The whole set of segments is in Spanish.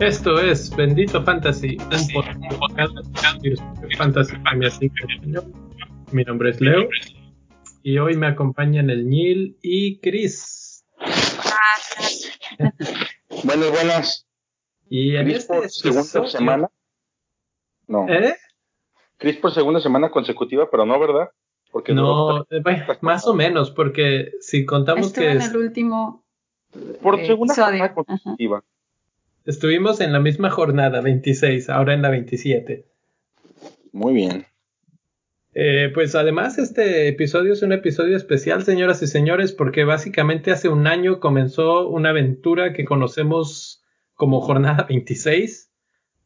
Esto es Bendito Fantasy, un podcast de Fantasy Mi nombre es Leo y hoy me acompañan el Neil y Chris. buenas, buenas. Y en Chris este por segunda semana. No. ¿Eh? Chris por segunda semana consecutiva, pero no, ¿verdad? Porque No, eh, bueno, más o menos, porque si contamos Estuve que en es- el último por eh, segunda episodio. semana Ajá. consecutiva. estuvimos en la misma jornada, 26, ahora en la 27. Muy bien. Eh, pues además este episodio es un episodio especial, señoras y señores, porque básicamente hace un año comenzó una aventura que conocemos como jornada 26.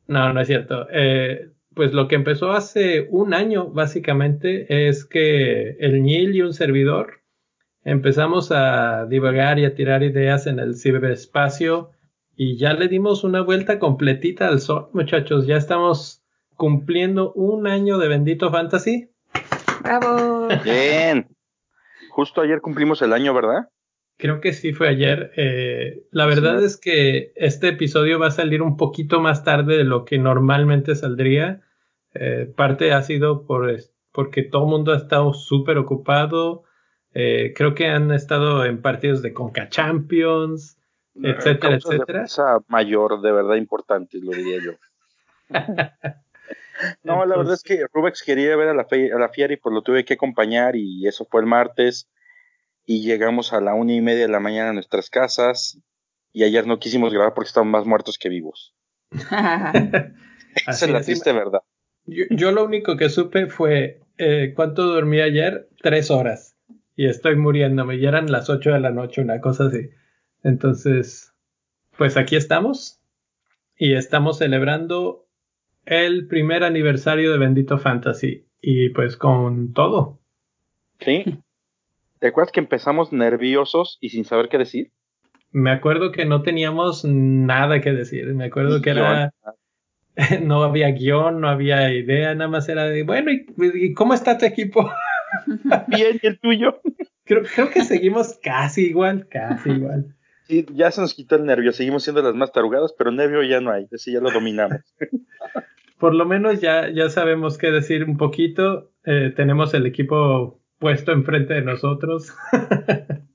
No, no es cierto. Eh, pues lo que empezó hace un año básicamente es que el Nil y un servidor empezamos a divagar y a tirar ideas en el ciberespacio y ya le dimos una vuelta completita al sol, muchachos. Ya estamos cumpliendo un año de Bendito Fantasy. ¡Bravo! Bien. Justo ayer cumplimos el año, ¿verdad? Creo que sí fue ayer. Eh, la verdad Sí. es que este episodio va a salir un poquito más tarde de lo que normalmente saldría. Eh, parte ha sido por, porque todo el mundo ha estado súper ocupado. Eh, creo que han estado en partidos de Conca Champions, etcétera, etcétera. fuerza mayor, de verdad importantes, lo diría yo. No, la verdad es que Rubex quería ver a la, fe- a la fiera y pues lo tuve que acompañar y eso fue el martes y llegamos a la una y media de la mañana a nuestras casas y ayer no quisimos grabar porque estaban más muertos que vivos. Esa Así es la triste verdad. Yo, yo lo único que supe fue eh, cuánto dormí ayer, tres horas. Y estoy muriéndome. Y eran las ocho de la noche, una cosa así. Entonces, pues aquí estamos. Y estamos celebrando el primer aniversario de Bendito Fantasy. Y pues con todo. ¿Sí? ¿Te acuerdas que empezamos nerviosos y sin saber qué decir? Me acuerdo que no teníamos nada que decir. Me acuerdo que era. No había guion, no había idea, nada más era de, bueno, ¿y, y cómo está tu equipo? Bien, ¿y el tuyo? Creo, creo que seguimos casi igual, casi igual. Sí, ya se nos quitó el nervio, seguimos siendo las más tarugadas, pero nervio ya no hay, ese ya lo dominamos. Por lo menos ya, ya sabemos qué decir un poquito. Eh, tenemos el equipo puesto enfrente de nosotros.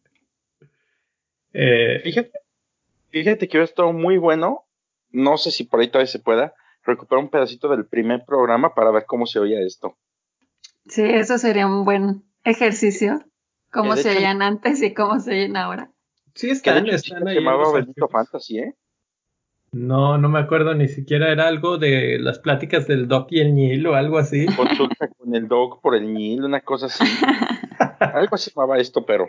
Eh, Fíjate, fíjate que hubiera estado muy bueno, no sé si por ahí todavía se pueda, recuperar un pedacito del primer programa para ver cómo se oía esto. Sí, eso sería un buen ejercicio. Cómo se hecho- oyen antes y cómo se oyen ahora. sí Que están, sí están se ahí llamaba los Bendito. Fantasy, ¿eh? No, no me acuerdo ni siquiera era algo de las pláticas del Doc y el Nil o algo así. Consulta con el dog por el Nil, una cosa así. Algo así llamaba esto, pero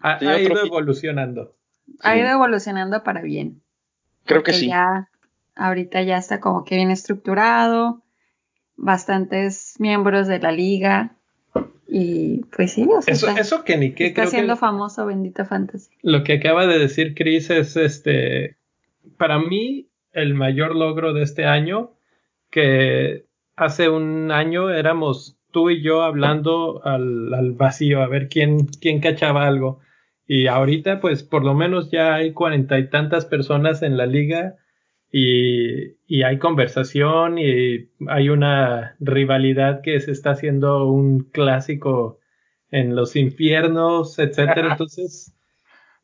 Ha, Sí, ha otro ido evolucionando. Ha Sí. ido evolucionando para bien. creo que sí. Ya, ahorita ya está como que bien estructurado. Bastantes miembros de la liga. Y pues sí, o sea, Eso, está, eso que ni qué, está creo siendo que famoso Bendito Fantasy. lo que acaba de decir Chris es este, para mí, el mayor logro de este año, que hace un año éramos tú y yo hablando al, al vacío, a ver quién, quién cachaba algo. Y ahorita, pues, por lo menos ya hay cuarenta y tantas personas en la liga y, y hay conversación y hay una rivalidad que se está haciendo un clásico en los infiernos, etcétera. Entonces,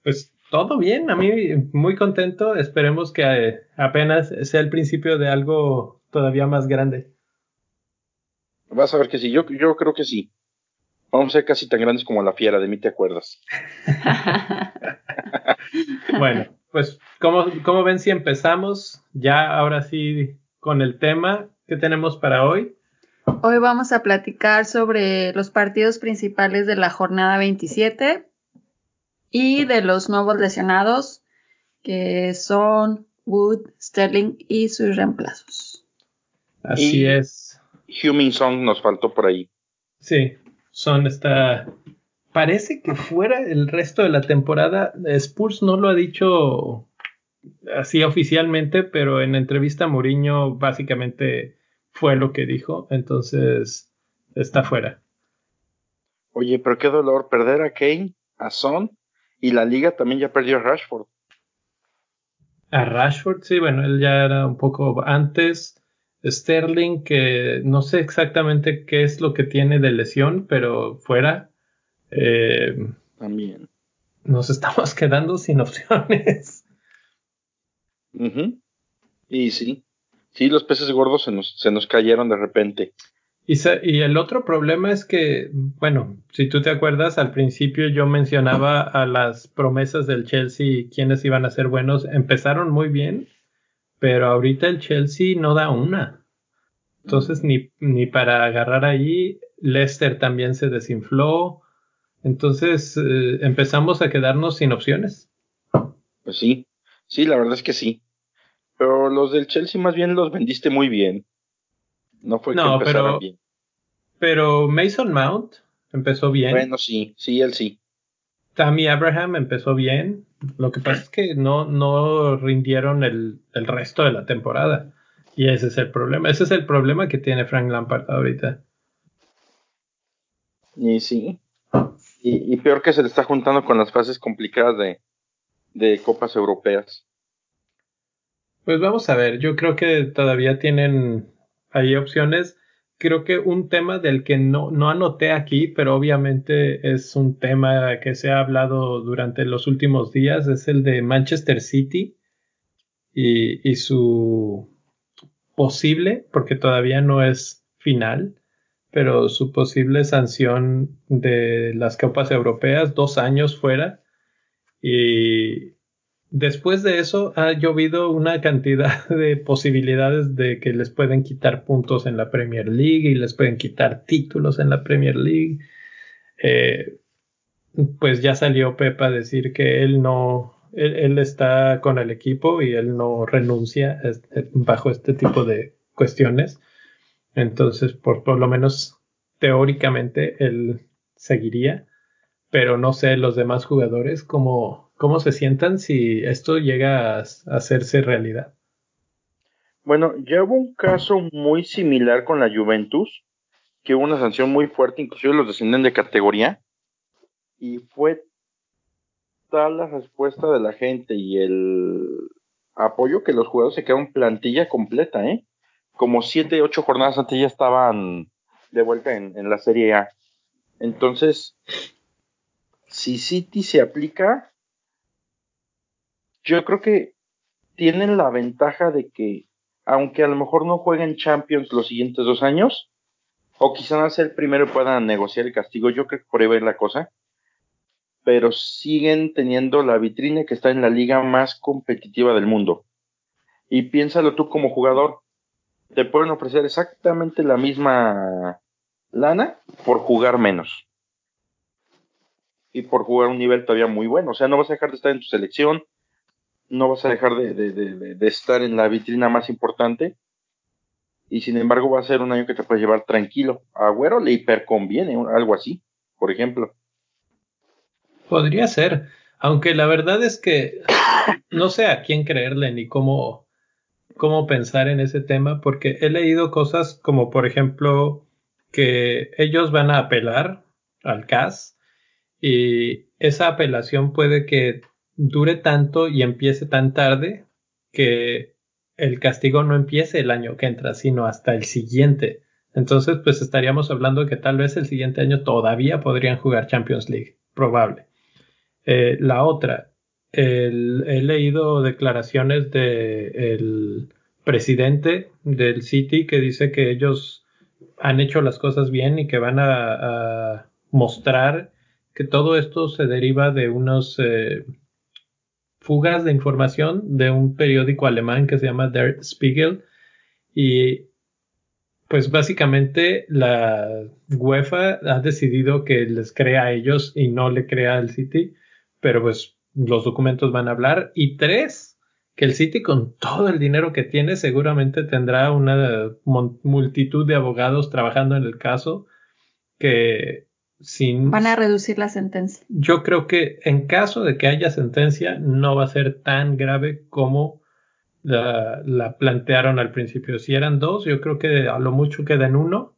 pues todo bien, a mí muy contento. Esperemos que eh, apenas sea el principio de algo todavía más grande. Vas a ver que sí, yo, yo creo que sí. Vamos a ser casi tan grandes como la fiera, de mí te acuerdas. Bueno, pues como, como ven si empezamos ya ahora sí con el tema que tenemos para hoy. Hoy vamos a platicar sobre los partidos principales de la jornada 27 y de los nuevos lesionados que son Wood, Sterling y sus reemplazos. Así Y- es. Human Song nos faltó por ahí. Sí, son esta. Parece que fuera el resto de la temporada. Spurs no lo ha dicho así oficialmente, pero en entrevista a Mourinho básicamente fue lo que dijo. Entonces, está fuera. Oye, pero qué dolor perder a Kane, a Son y la liga también ya perdió a Rashford. A Rashford, sí, bueno, él ya era un poco antes. Sterling, que no sé exactamente qué es lo que tiene de lesión, pero fuera. Eh, también. Nos estamos quedando sin opciones. Y sí, sí, los peces gordos se nos, se nos cayeron de repente. Y, el otro problema es que, bueno, si tú te acuerdas, al principio yo mencionaba a las promesas del Chelsea y quiénes iban a ser buenos. Empezaron muy bien, pero ahorita el Chelsea no da una. Entonces, ni, ni para agarrar ahí, Leicester también se desinfló. Entonces, eh, empezamos a quedarnos sin opciones. Pues sí, sí, la verdad es que sí. Pero los del Chelsea más bien los vendiste muy bien. No fue que pero, bien. Pero Mason Mount empezó bien. Bueno, sí, sí, él sí. Tammy Abraham empezó bien. Lo que pasa es que no, no rindieron el, el, resto de la temporada. Y ese es el problema. Ese es el problema que tiene Frank Lampard ahorita. Y sí. Y, y peor que se le está juntando con las fases complicadas de, de copas europeas. Pues vamos a ver. Yo creo que todavía tienen hay opciones. Creo que un tema del que no, no anoté aquí, pero obviamente es un tema que se ha hablado durante los últimos días, es el de Manchester City y, y su posible, porque todavía no es final, pero su posible sanción de las copas europeas, dos años fuera. Y Después de eso ha llovido una cantidad de posibilidades de que les pueden quitar puntos en la Premier League y les pueden quitar títulos en la Premier League. Eh, pues ya salió Pepa a decir que él no, él, está con el equipo y él no renuncia bajo este tipo de cuestiones. Entonces, por, por lo menos teóricamente, él seguiría, pero no sé los demás jugadores cómo cómo se sientan si esto llega a, hacerse realidad. Bueno, ya hubo un caso muy similar con la Juventus, que hubo una sanción muy fuerte, inclusive los descienden de categoría, y fue tal la respuesta de la gente y el apoyo que los jugadores se quedaron plantilla completa, ¿eh? Como siete, ocho jornadas antes ya estaban de vuelta en, en la Serie A. Entonces, si City se aplica, yo creo que tienen la ventaja de que, aunque a lo mejor no jueguen Champions los siguientes dos años, o quizás ser el primero y puedan negociar el castigo, yo creo que por ahí va la cosa, pero siguen teniendo la vitrina que está en la liga más competitiva del mundo. Y piénsalo tú como jugador, te pueden ofrecer exactamente la misma lana por jugar menos. Y por jugar un nivel todavía muy bueno. O sea, no vas a dejar de estar en tu selección, no vas a dejar de, estar en la vitrina más importante. Y sin embargo va a ser un año que te puedes llevar tranquilo. A Agüero le hiperconviene, algo así, por ejemplo. Podría ser, aunque la verdad es que no sé a quién creerle ni cómo, cómo pensar en ese tema, porque he leído cosas como, por ejemplo, que ellos van a apelar al CAS y esa apelación puede que dure tanto y empiece tan tarde que el castigo no empiece el año que entra, sino hasta el siguiente. Entonces, pues estaríamos hablando que tal vez el siguiente año todavía podrían jugar Champions League, probable. Eh, la otra, he leído declaraciones del presidente del City que dice que ellos han hecho las cosas bien y que van a, mostrar que todo esto se deriva de unos eh, fugas de información de un periódico alemán que se llama Der Spiegel y pues básicamente la UEFA ha decidido que les crea a ellos y no le crea al City, pero pues los documentos van a hablar. Y tres, que el City con todo el dinero que tiene seguramente tendrá una multitud de abogados trabajando en el caso que Van a reducir la sentencia. Yo creo que en caso de que haya sentencia, no va a ser tan grave como la, plantearon al principio. Si eran dos, yo creo que a lo mucho queda en uno,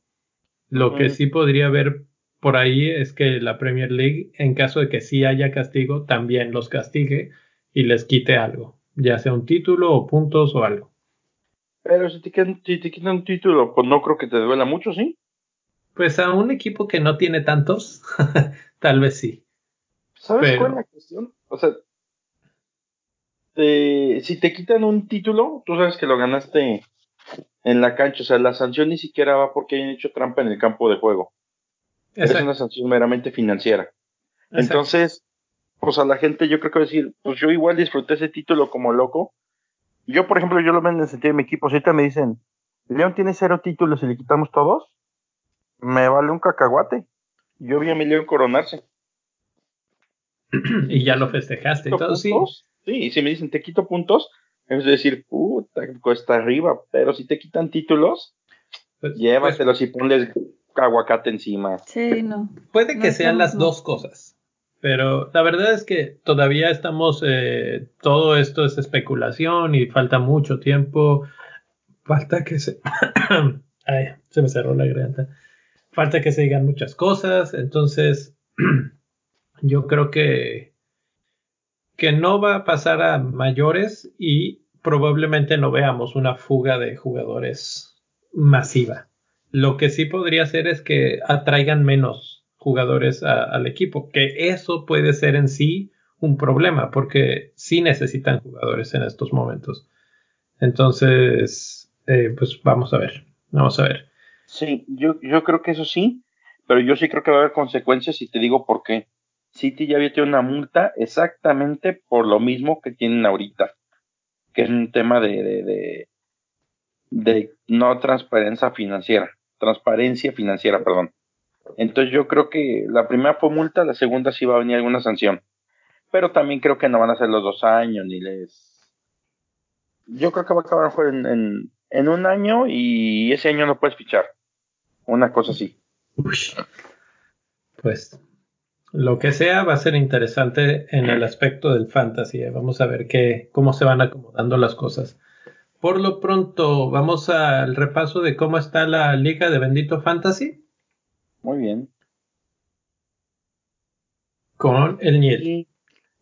Lo que sí podría haber por ahí es que la Premier League, en caso de que sí haya castigo, también los castigue y les quite algo, ya sea un título o puntos o algo. Pero si te, quitan, un título, pues no creo que te duela mucho, ¿sí? Pues a un equipo que no tiene tantos, tal vez sí. ¿Sabes cuál es la cuestión? O sea, si te quitan un título, tú sabes que lo ganaste en la cancha. O sea, la sanción ni siquiera va porque hayan hecho trampa en el campo de juego. Es una sanción meramente financiera. Entonces, pues a la gente yo creo que va a decir, pues yo igual disfruté ese título como loco. Yo, por ejemplo, yo lo veo en el sentido de mi equipo. Si ahorita me dicen, León tiene cero títulos y le quitamos todos, me vale un cacahuate. Yo vi a mi León coronarse. y ya lo festejaste y todo, sí. Sí, y si me dicen te quito puntos, es decir, puta, cuesta arriba, pero si te quitan títulos, pues, llévatelos pues y ponles aguacate encima. Sí, no. Puede que sean las dos cosas, pero la verdad es que todavía estamos, eh, todo esto es especulación y falta mucho tiempo. Falta que se... Ay, se me cerró la garganta. Falta que se digan muchas cosas, entonces yo creo que que no va a pasar a mayores y probablemente no veamos una fuga de jugadores masiva. Lo que sí podría ser es que atraigan menos jugadores al equipo, que eso puede ser en sí un problema, porque sí necesitan jugadores en estos momentos. Entonces, eh, pues vamos a ver, vamos a ver. Sí, yo, yo creo que eso sí, pero yo sí creo que va a haber consecuencias y te digo por qué. City ya había tenido una multa exactamente por lo mismo que tienen ahorita, que es un tema de, de, de, no transparencia financiera, transparencia financiera, perdón. Entonces yo creo que la primera fue multa, la segunda sí va a venir alguna sanción. Pero también creo que no van a ser los dos años, ni les... Yo creo que va a acabar en, en, en un año y ese año no puedes fichar. Una cosa así. Pues lo que sea va a ser interesante en el aspecto del fantasy. ¿eh? Vamos a ver qué, cómo se van acomodando las cosas. Por lo pronto, vamos al repaso de cómo está la liga de Bendito Fantasy. Muy bien. Con el Niel.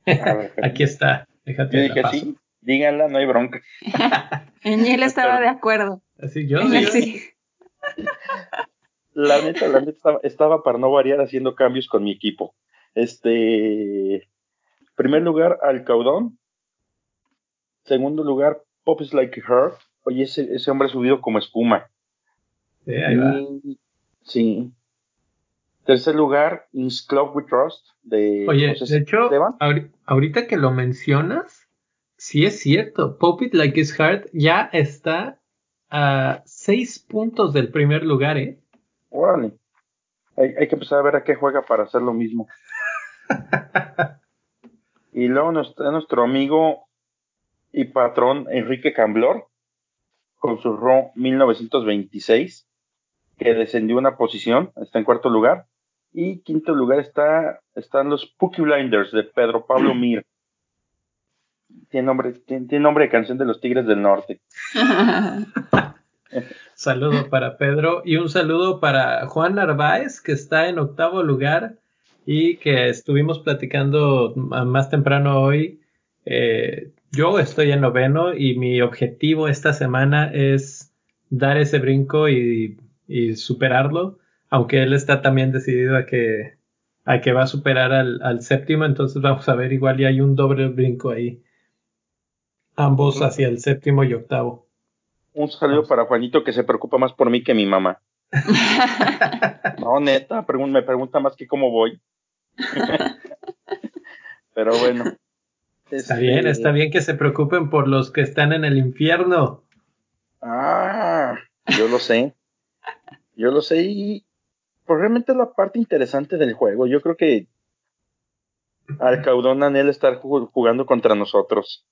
Aquí está. Déjate dije sí, díganla, no hay bronca. el Niel estaba de acuerdo. Así yo, sí. La neta, la neta estaba, para no variar haciendo cambios con mi equipo. Este, primer lugar, Alcaudón. Segundo lugar, Pop is Like Her. Oye, ese, ese hombre ha subido como espuma. Sí, ahí va. sí. Tercer lugar, In Club We Trust. De, Oye, de hecho, ahorita que lo mencionas, sí es cierto. Pop It Like It's Hard ya está a seis puntos del primer lugar, ¿eh? Órale. Hay, que empezar a ver a qué juega para hacer lo mismo. y luego está nuestro amigo y patrón Enrique Camblor con su RO 1926 que descendió una posición, está en cuarto lugar. Y quinto lugar está, están los Pookie Blinders de Pedro Pablo Mir. Tiene nombre, tiene nombre de canción de los Tigres del Norte. saludo para Pedro y un saludo para Juan Narváez, que está en octavo lugar y que estuvimos platicando más temprano hoy. Eh, yo estoy en noveno y mi objetivo esta semana es dar ese brinco y, superarlo, aunque él está también decidido a que, a que va a superar al, al séptimo, entonces vamos a ver, igual y hay un doble brinco ahí, ambos hacia el séptimo y octavo. Un saludo para Juanito que se preocupa más por mí que mi mamá. no, neta, me pregunta más que cómo voy. Pero bueno. Está bien, este, está bien que se preocupen por los que están en el infierno. Ah, yo lo sé. Yo lo sé y pues realmente es la parte interesante del juego. Yo creo que al caudón Anel estar jugando contra nosotros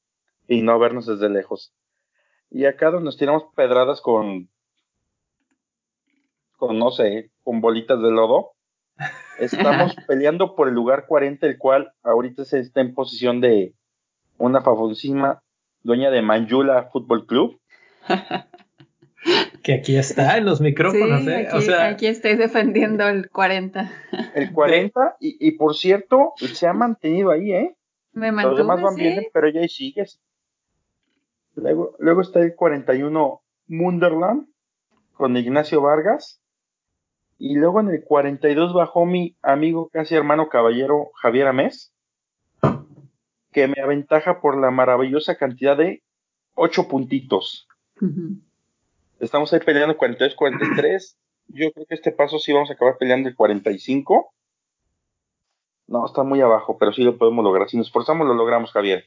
y no vernos desde lejos. Y acá donde nos tiramos pedradas con, con no sé, con bolitas de lodo, estamos peleando por el lugar 40, el cual ahorita se está en posición de una famosísima dueña de Manjula Fútbol Club. que aquí está en los micrófonos, ¿eh? Aquí, aquí estoy defendiendo el 40. El 40, y, y por cierto, se ha mantenido ahí, ¿eh? Me mantuve, Los demás van sí. bien, pero ya ahí sigues. Luego, luego está el 41 Munderland con Ignacio Vargas. Y luego en el 42 bajó mi amigo casi hermano caballero Javier Amés, que me aventaja por la maravillosa cantidad de 8 puntitos. Estamos ahí peleando 42-43. Yo creo que este paso sí vamos a acabar peleando el 45. No, está muy abajo, pero sí lo podemos lograr. Si nos esforzamos, lo logramos, Javier.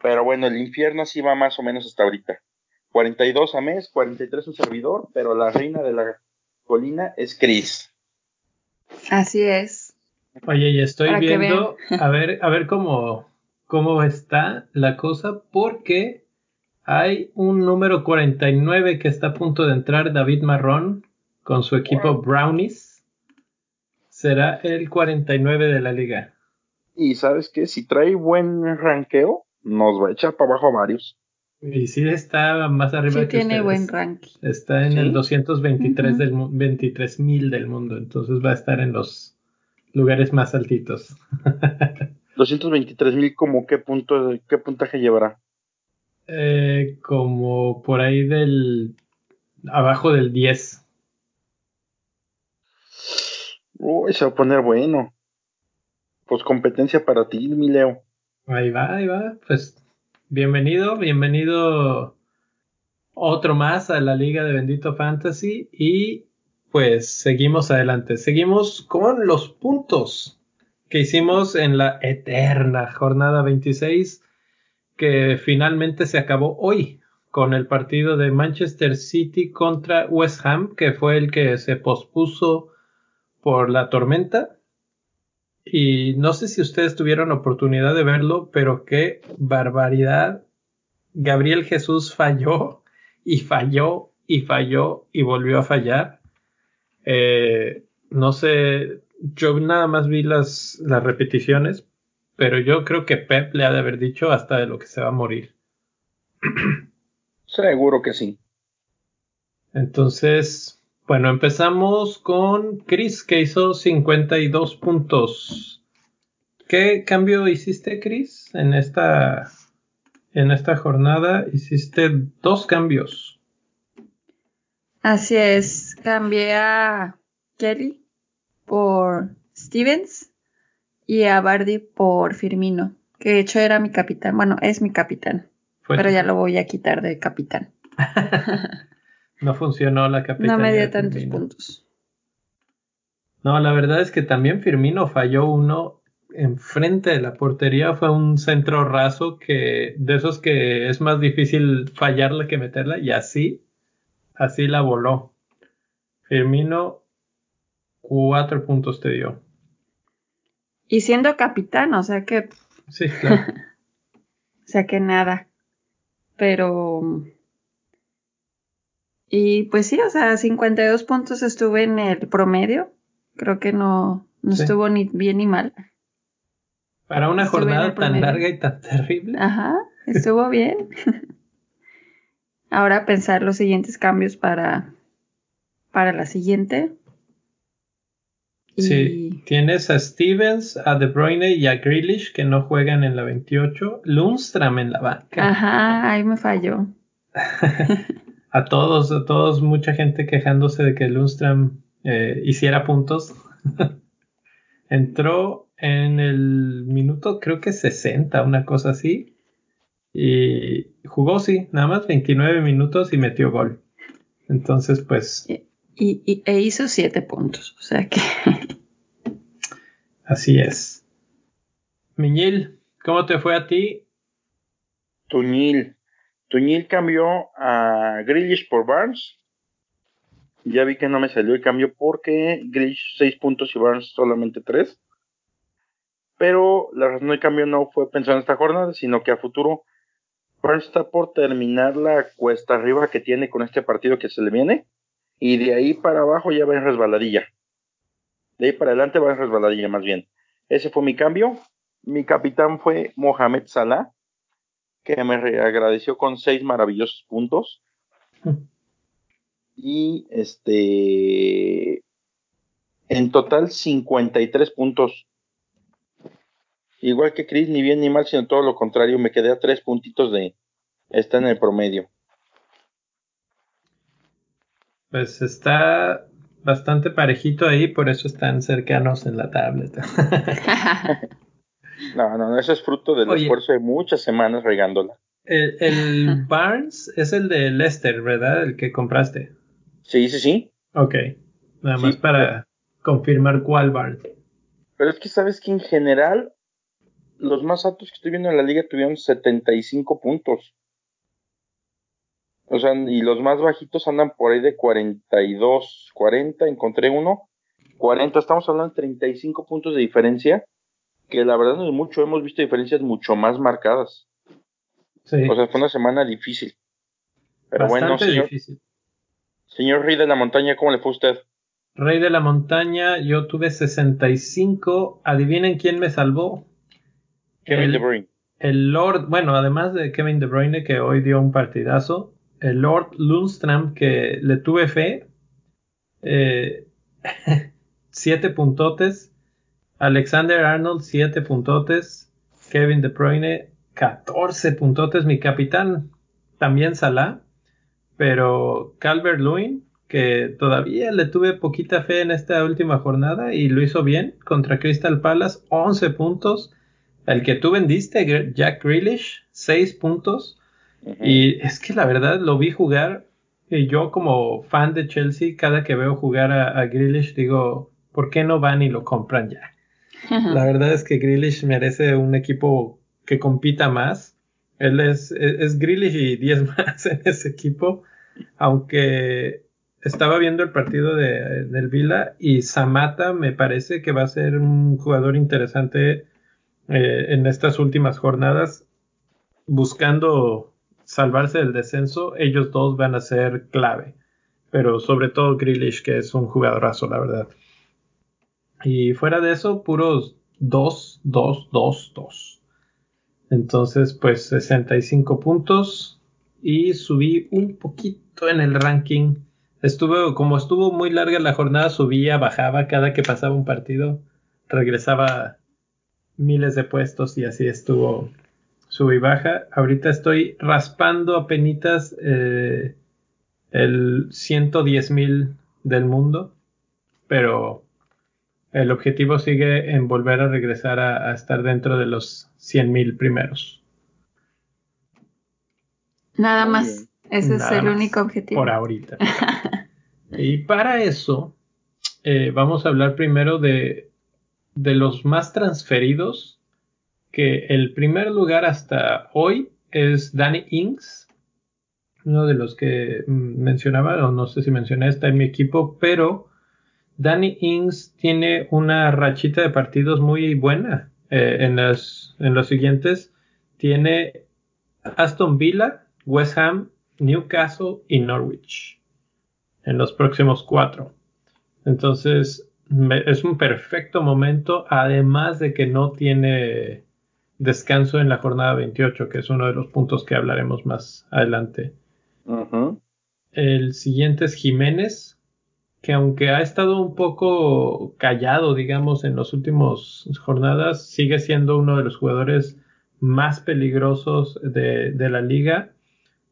Pero bueno, el infierno sí va más o menos hasta ahorita. 42 a mes, 43 un servidor, pero la reina de la colina es Chris. Así es. Oye, y estoy Para que viendo a ver, a ver cómo, cómo está la cosa, porque hay un número 49 que está a punto de entrar, David Marrón, con su equipo Wow. Brownies. Será el 49 de la liga. Y sabes qué, si trae buen ranqueo, nos va a echar para abajo a varios. Y sí está más arriba Sí que tiene ustedes. buen ranking. Está en ¿Sí? el 223 Ujú. del mu- 23 mil del mundo, entonces va a estar en los lugares más altitos. 223 mil, como qué punto, qué puntaje llevará. Eh, como por ahí del abajo del 10. Uy, se va a poner bueno. Pues competencia para ti, mi Leo. Ahí va, ahí va. Pues bienvenido, bienvenido otro más a la Liga de Bendito Fantasy y pues seguimos adelante. Seguimos con los puntos que hicimos en la eterna jornada 26 que finalmente se acabó hoy con el partido de Manchester City contra West Ham, que fue el que se pospuso por la tormenta. Y no sé si ustedes tuvieron oportunidad de verlo, pero qué barbaridad. Gabriel Jesús falló y falló y falló y volvió a fallar. Eh, no sé, yo nada más vi las, las repeticiones, pero yo creo que Pep le ha de haber dicho hasta de lo que se va a morir. Seguro que sí. Entonces, bueno, empezamos con Chris, que hizo 52 puntos. ¿Qué cambio hiciste, Chris? En esta, en esta jornada hiciste dos cambios. Así es. Cambié a Kelly por Stevens y a Bardi por Firmino, que de hecho era mi capitán. Bueno, es mi capitán, Fue- pero ya lo voy a quitar de capitán. No funcionó la capitanía. No me dio tantos puntos. No, la verdad es que también Firmino falló uno enfrente de la portería. Fue un centro raso que de esos que es más difícil fallarla que meterla y así, así la voló. Firmino, cuatro puntos te dio. Y siendo capitán, o sea que, Sí, claro. o sea que nada. Pero. Y pues sí, o sea, 52 puntos estuve en el promedio. Creo que no, no Sí. estuvo ni bien ni mal. Para una Estuve jornada tan promedio. larga y tan terrible. Ajá, estuvo bien. Ahora pensar los siguientes cambios para, para la siguiente. Y Sí, tienes a Stevens, a De Bruyne y a Grealish que no juegan en la 28. Lundstram en la banca. Ajá, ahí me falló. A todos, a todos, mucha gente quejándose de que Lundstram eh, hiciera puntos. Entró en el minuto, creo que 60, una cosa así. Y jugó, sí, nada más 29 minutos y metió gol. Entonces, pues, Y, y- e hizo siete puntos. O sea que así es. Miñil, ¿cómo te fue a ti? Tuñil. Tuñil cambió a Grealish por Barnes. Ya vi que no me salió el cambio porque Grealish 6 puntos y Barnes solamente 3. Pero la razón del cambio no fue pensar en esta jornada, sino que a futuro Barnes está por terminar la cuesta arriba que tiene con este partido que se le viene. Y de ahí para abajo ya va en resbaladilla. De ahí para adelante va en resbaladilla más bien. Ese fue mi cambio. Mi capitán fue Mohamed Salah que me agradeció con seis maravillosos puntos. Y este. En total, 53 puntos. Igual que Chris, ni bien ni mal, sino todo lo contrario. Me quedé a tres puntitos de. Está en el promedio. Pues está bastante parejito ahí, por eso están cercanos en la tableta. no, no, eso es fruto del esfuerzo de muchas semanas regándola. El, Barnes es el de Lester, ¿verdad? El que compraste. Sí, sí, sí. Ok. Nada más para confirmar cuál Barnes. Pero es que sabes que en general los más altos que estoy viendo en la liga tuvieron 75 puntos. O sea, y los más bajitos andan por ahí de 42, 40, encontré uno. 40, estamos hablando de 35 puntos de diferencia, que la verdad no es mucho, hemos visto diferencias mucho más marcadas. Sí. O sea, fue una semana difícil. Pero bueno, señor, difícil. señor Rey de la Montaña, ¿cómo le fue a usted? Rey de la Montaña, yo tuve 65. Adivinen quién me salvó. Kevin De Bruyne. El Lord, bueno, además de Kevin De Bruyne, que hoy dio un partidazo, el Lord Lundstrom, que le tuve fe, eh, siete puntotes, Alexander Arnold, siete puntotes, Kevin De Bruyne, 14 puntotes, mi capitán, también Salah, pero Calvert Lewin, que todavía le tuve poquita fe en esta última jornada y lo hizo bien contra Crystal Palace, 11 puntos. El que tú vendiste, Jack Grealish, 6 puntos. Y es que la verdad lo vi jugar y yo como fan de Chelsea, cada que veo jugar a, Grealish digo, ¿por qué no van y lo compran ya? La verdad es que Grealish merece un equipo que compita más. Él es, es, Grealish y 10 más en ese equipo, aunque estaba viendo el partido de, del Vila y Samata me parece que va a ser un jugador interesante eh, en estas últimas jornadas, buscando salvarse del descenso, ellos dos van a ser clave. Pero sobre todo Grealish, que es un jugadorazo, la verdad. Y fuera de eso, puros 2, 2, 2, 2. Entonces, pues 65 puntos. Y subí un poquito en el ranking. Estuve, como estuvo muy larga la jornada, subía, bajaba cada que pasaba un partido. Regresaba miles de puestos y así estuvo sube y baja. Ahorita estoy raspando a penitas eh, el 110 mil del mundo, pero el objetivo sigue en volver a regresar a, estar dentro de los 100 mil primeros. Nada más. Ese es el único objetivo. Por ahorita. y para eso, eh, vamos a hablar primero de, de los más transferidos que el primer lugar hasta hoy es Danny Ings, uno de los que mm, mencionaba, o no sé si mencioné, está en mi equipo, pero Danny Ings tiene una rachita de partidos muy buena. Eh, en, en los siguientes tiene Aston Villa, West Ham, Newcastle y Norwich en los próximos cuatro. Entonces es un perfecto momento, además de que no tiene descanso en la jornada 28, que es uno de los puntos que hablaremos más adelante. El siguiente es Jiménez, que aunque ha estado un poco callado, digamos, en las últimas jornadas, sigue siendo uno de los jugadores más peligrosos de, de la liga.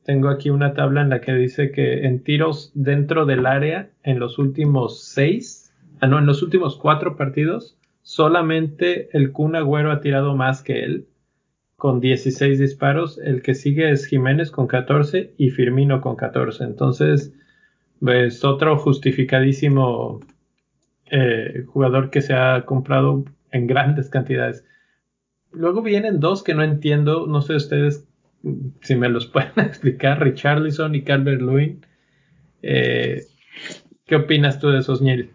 Tengo aquí una tabla en la que dice que en tiros dentro del área, en los últimos seis, ah, no, en los últimos cuatro partidos, Solamente el Kun Agüero ha tirado más que él, con 16 disparos. El que sigue es Jiménez con 14 y Firmino con 14. Entonces, es otro justificadísimo eh, jugador que se ha comprado en grandes cantidades. Luego vienen dos que no entiendo, no sé ustedes si me los pueden explicar, Richarlison y Calvert Lewin. Eh, ¿Qué opinas tú de esos, Niel?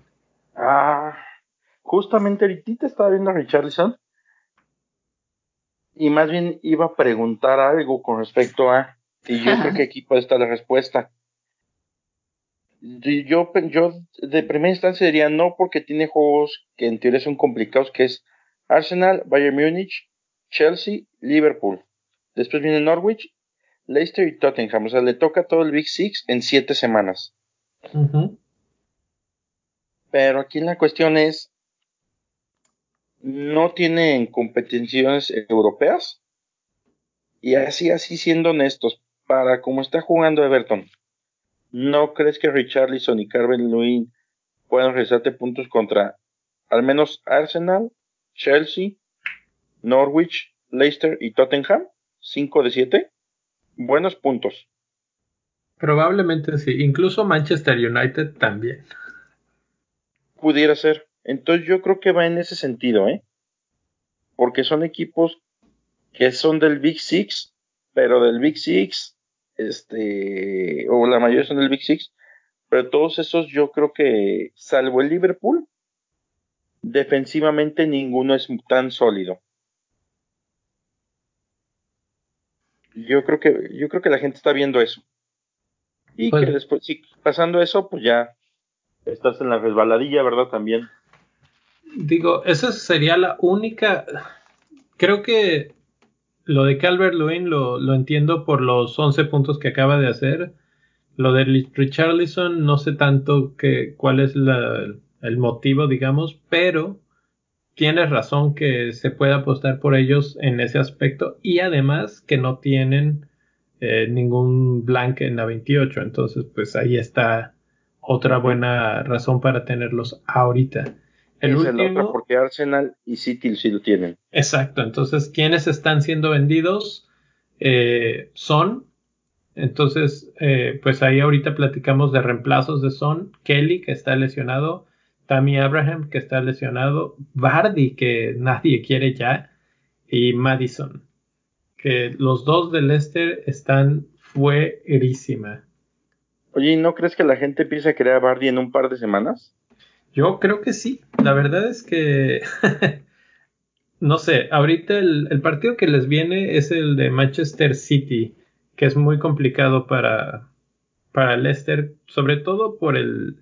Ah, justamente ahorita estaba viendo a Richarlison y más bien iba a preguntar algo con respecto a, y yo creo que aquí puede estar la respuesta. Yo, yo de primera instancia diría no porque tiene juegos que en teoría son complicados, que es Arsenal, Bayern Múnich, Chelsea, Liverpool. Después viene Norwich, Leicester y Tottenham. O sea, le toca todo el Big Six en siete semanas. Pero aquí la cuestión es, no tienen competiciones europeas. Y así, así siendo honestos, para cómo está jugando Everton, ¿no crees que Richarlison y Carmen Lewin puedan realizarte puntos contra al menos Arsenal, Chelsea, Norwich, Leicester y Tottenham? ¿5 de 7? Buenos puntos. Probablemente sí, incluso Manchester United también. Pudiera ser. Entonces yo creo que va en ese sentido, ¿eh? Porque son equipos que son del Big Six, pero del Big Six, este, o la mayoría son del Big Six, pero todos esos yo creo que, salvo el Liverpool, defensivamente ninguno es tan sólido. Yo creo que, yo creo que la gente está viendo eso. Y que pues después, sí, pasando eso, pues ya estás en la resbaladilla, ¿verdad? También. Digo, esa sería la única. Creo que lo de Calvert Lewin lo, entiendo por los 11 puntos que acaba de hacer. Lo de Richarlison, no sé tanto que, cuál es el motivo, digamos, pero tienes razón que se puede apostar por ellos en ese aspecto y además que no tienen eh, ningún blank en la 28. Entonces, pues ahí está otra buena razón para tenerlos ahorita. El último, porque Arsenal y City sí lo tienen. Exacto. Entonces, ¿quiénes están siendo vendidos? Eh, son. Entonces, eh, pues ahí ahorita platicamos de reemplazos de Son. Kelly, que está lesionado. Tammy Abraham, que está lesionado. Bardi, que nadie quiere ya. Y Madison que los dos de Leicester están fuerísima. Oye, ¿no crees que la gente empiece a crear a Bardi en un par de semanas? Yo creo que sí. La verdad es que no sé, ahorita el, partido que les viene es el de Manchester City, que es muy complicado para, para Leicester, sobre todo por el,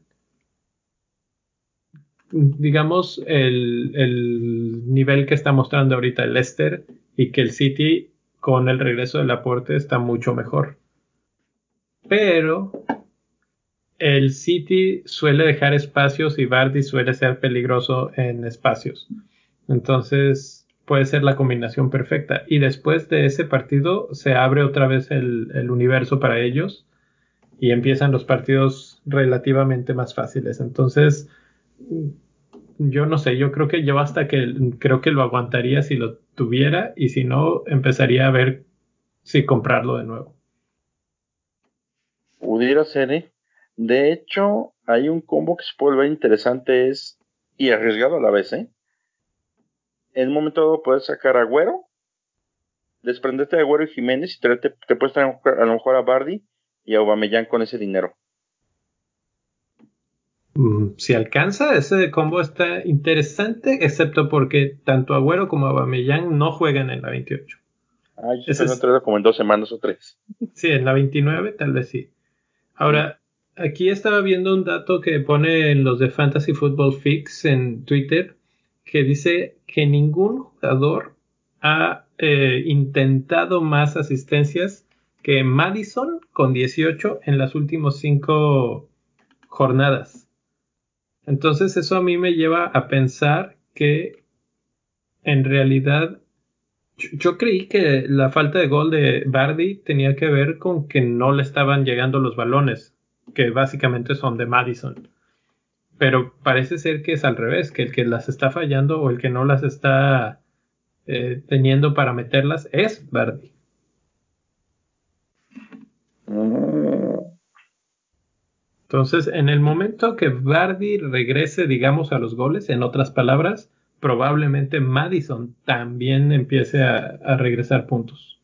digamos, el, el nivel que está mostrando ahorita el Leicester y que el City con el regreso del aporte está mucho mejor. Pero el City suele dejar espacios y Bardi suele ser peligroso en espacios. Entonces puede ser la combinación perfecta. Y después de ese partido se abre otra vez el, universo para ellos y empiezan los partidos relativamente más fáciles. Entonces, yo no sé, yo creo que yo hasta que creo que lo aguantaría si lo tuviera y si no, empezaría a ver si comprarlo de nuevo. Pudiera ser, ¿eh? De hecho, hay un combo que se puede ver interesante es y arriesgado a la vez, ¿eh? En un momento dado puedes sacar a Agüero, desprenderte de Agüero y Jiménez y te, te, puedes traer a lo mejor a Bardi y a Aubameyang con ese dinero. Mm, si alcanza, ese combo está interesante, excepto porque tanto Agüero como Aubameyang no juegan en la 28. Ah, yo ese es... como en dos semanas o tres. Sí, en la 29 tal vez sí. Ahora, aquí estaba viendo un dato que pone en los de Fantasy Football Fix en Twitter, que dice que ningún jugador ha eh, intentado más asistencias que Madison con 18 en las últimas cinco jornadas. Entonces eso a mí me lleva a pensar que en realidad yo, creí que la falta de gol de Bardi tenía que ver con que no le estaban llegando los balones, que básicamente son de Madison. Pero parece ser que es al revés, que el que las está fallando o el que no las está eh, teniendo para meterlas es. Mm. Entonces, en el momento que Bardi regrese, digamos, a los goles, en otras palabras, probablemente Madison también empiece a, regresar puntos.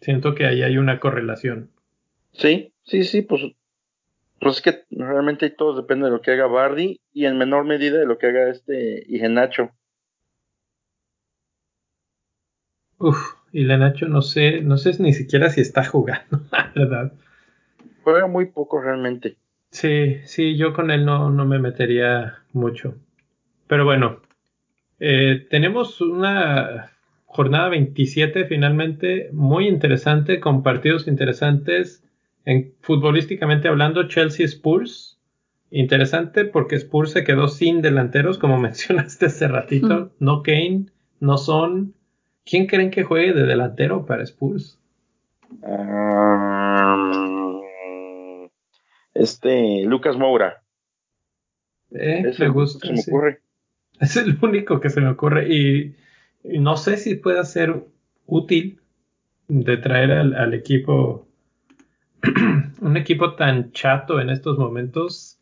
Siento que ahí hay una correlación. Sí, sí, sí, pues, pues es que realmente todo depende de lo que haga Bardi y en menor medida de lo que haga este Igenacho. Uf, y Nacho no sé, no sé ni siquiera si está jugando, la verdad. Juega muy poco realmente. Sí, sí, yo con él no, no me metería mucho. Pero bueno, eh, tenemos una jornada 27 finalmente muy interesante con partidos interesantes En, futbolísticamente hablando, Chelsea Spurs. Interesante porque Spurs se quedó sin delanteros, como mencionaste hace ratito. No Kane, no Son. ¿Quién creen que juegue de delantero para Spurs? Ah, este, Lucas Moura. Eh, me gusta. me ocurre. Es el único que se me ocurre. Y, no sé si pueda ser útil de traer al, equipo. un equipo tan chato en estos momentos.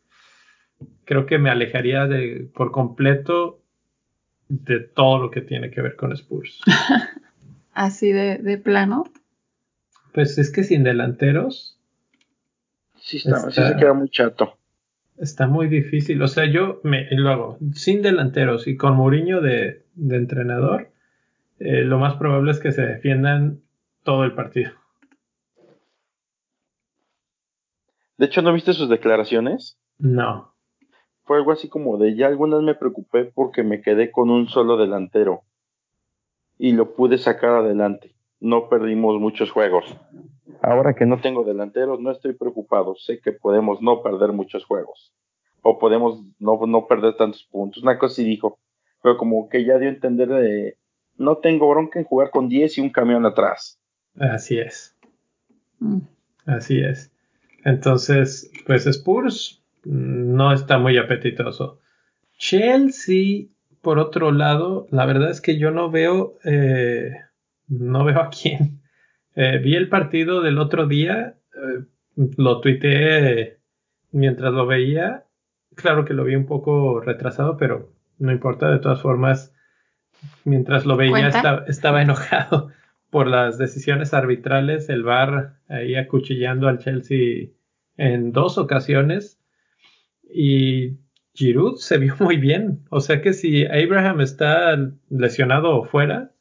Creo que me alejaría de por completo de todo lo que tiene que ver con Spurs. Así de, plano. Pues es que sin delanteros. Sí, está, sí se queda muy chato. Está muy difícil. O sea, yo me, luego, sin delanteros y con Mourinho de, entrenador, eh, lo más probable es que se defiendan todo el partido. De hecho, ¿no viste sus declaraciones? No. Fue algo así como de ya algunas me preocupé porque me quedé con un solo delantero y lo pude sacar adelante. No perdimos muchos juegos. Ahora que no tengo delanteros, no estoy preocupado. Sé que podemos no perder muchos juegos. O podemos no, no perder tantos puntos. Una cosa sí dijo. Pero como que ya dio a entender de... No tengo bronca en jugar con 10 y un camión atrás. Así es. Mm. Así es. Entonces, pues Spurs mm, no está muy apetitoso. Chelsea, por otro lado, la verdad es que yo no veo, eh, no veo a quién. Eh, vi el partido del otro día, eh, lo tuiteé mientras lo veía. Claro que lo vi un poco retrasado, pero no importa, de todas formas, mientras lo veía estaba enojado por las decisiones arbitrales, el VAR ahí acuchillando al Chelsea en dos ocasiones y Giroud se vio muy bien. O sea que si Abraham está lesionado o fuera,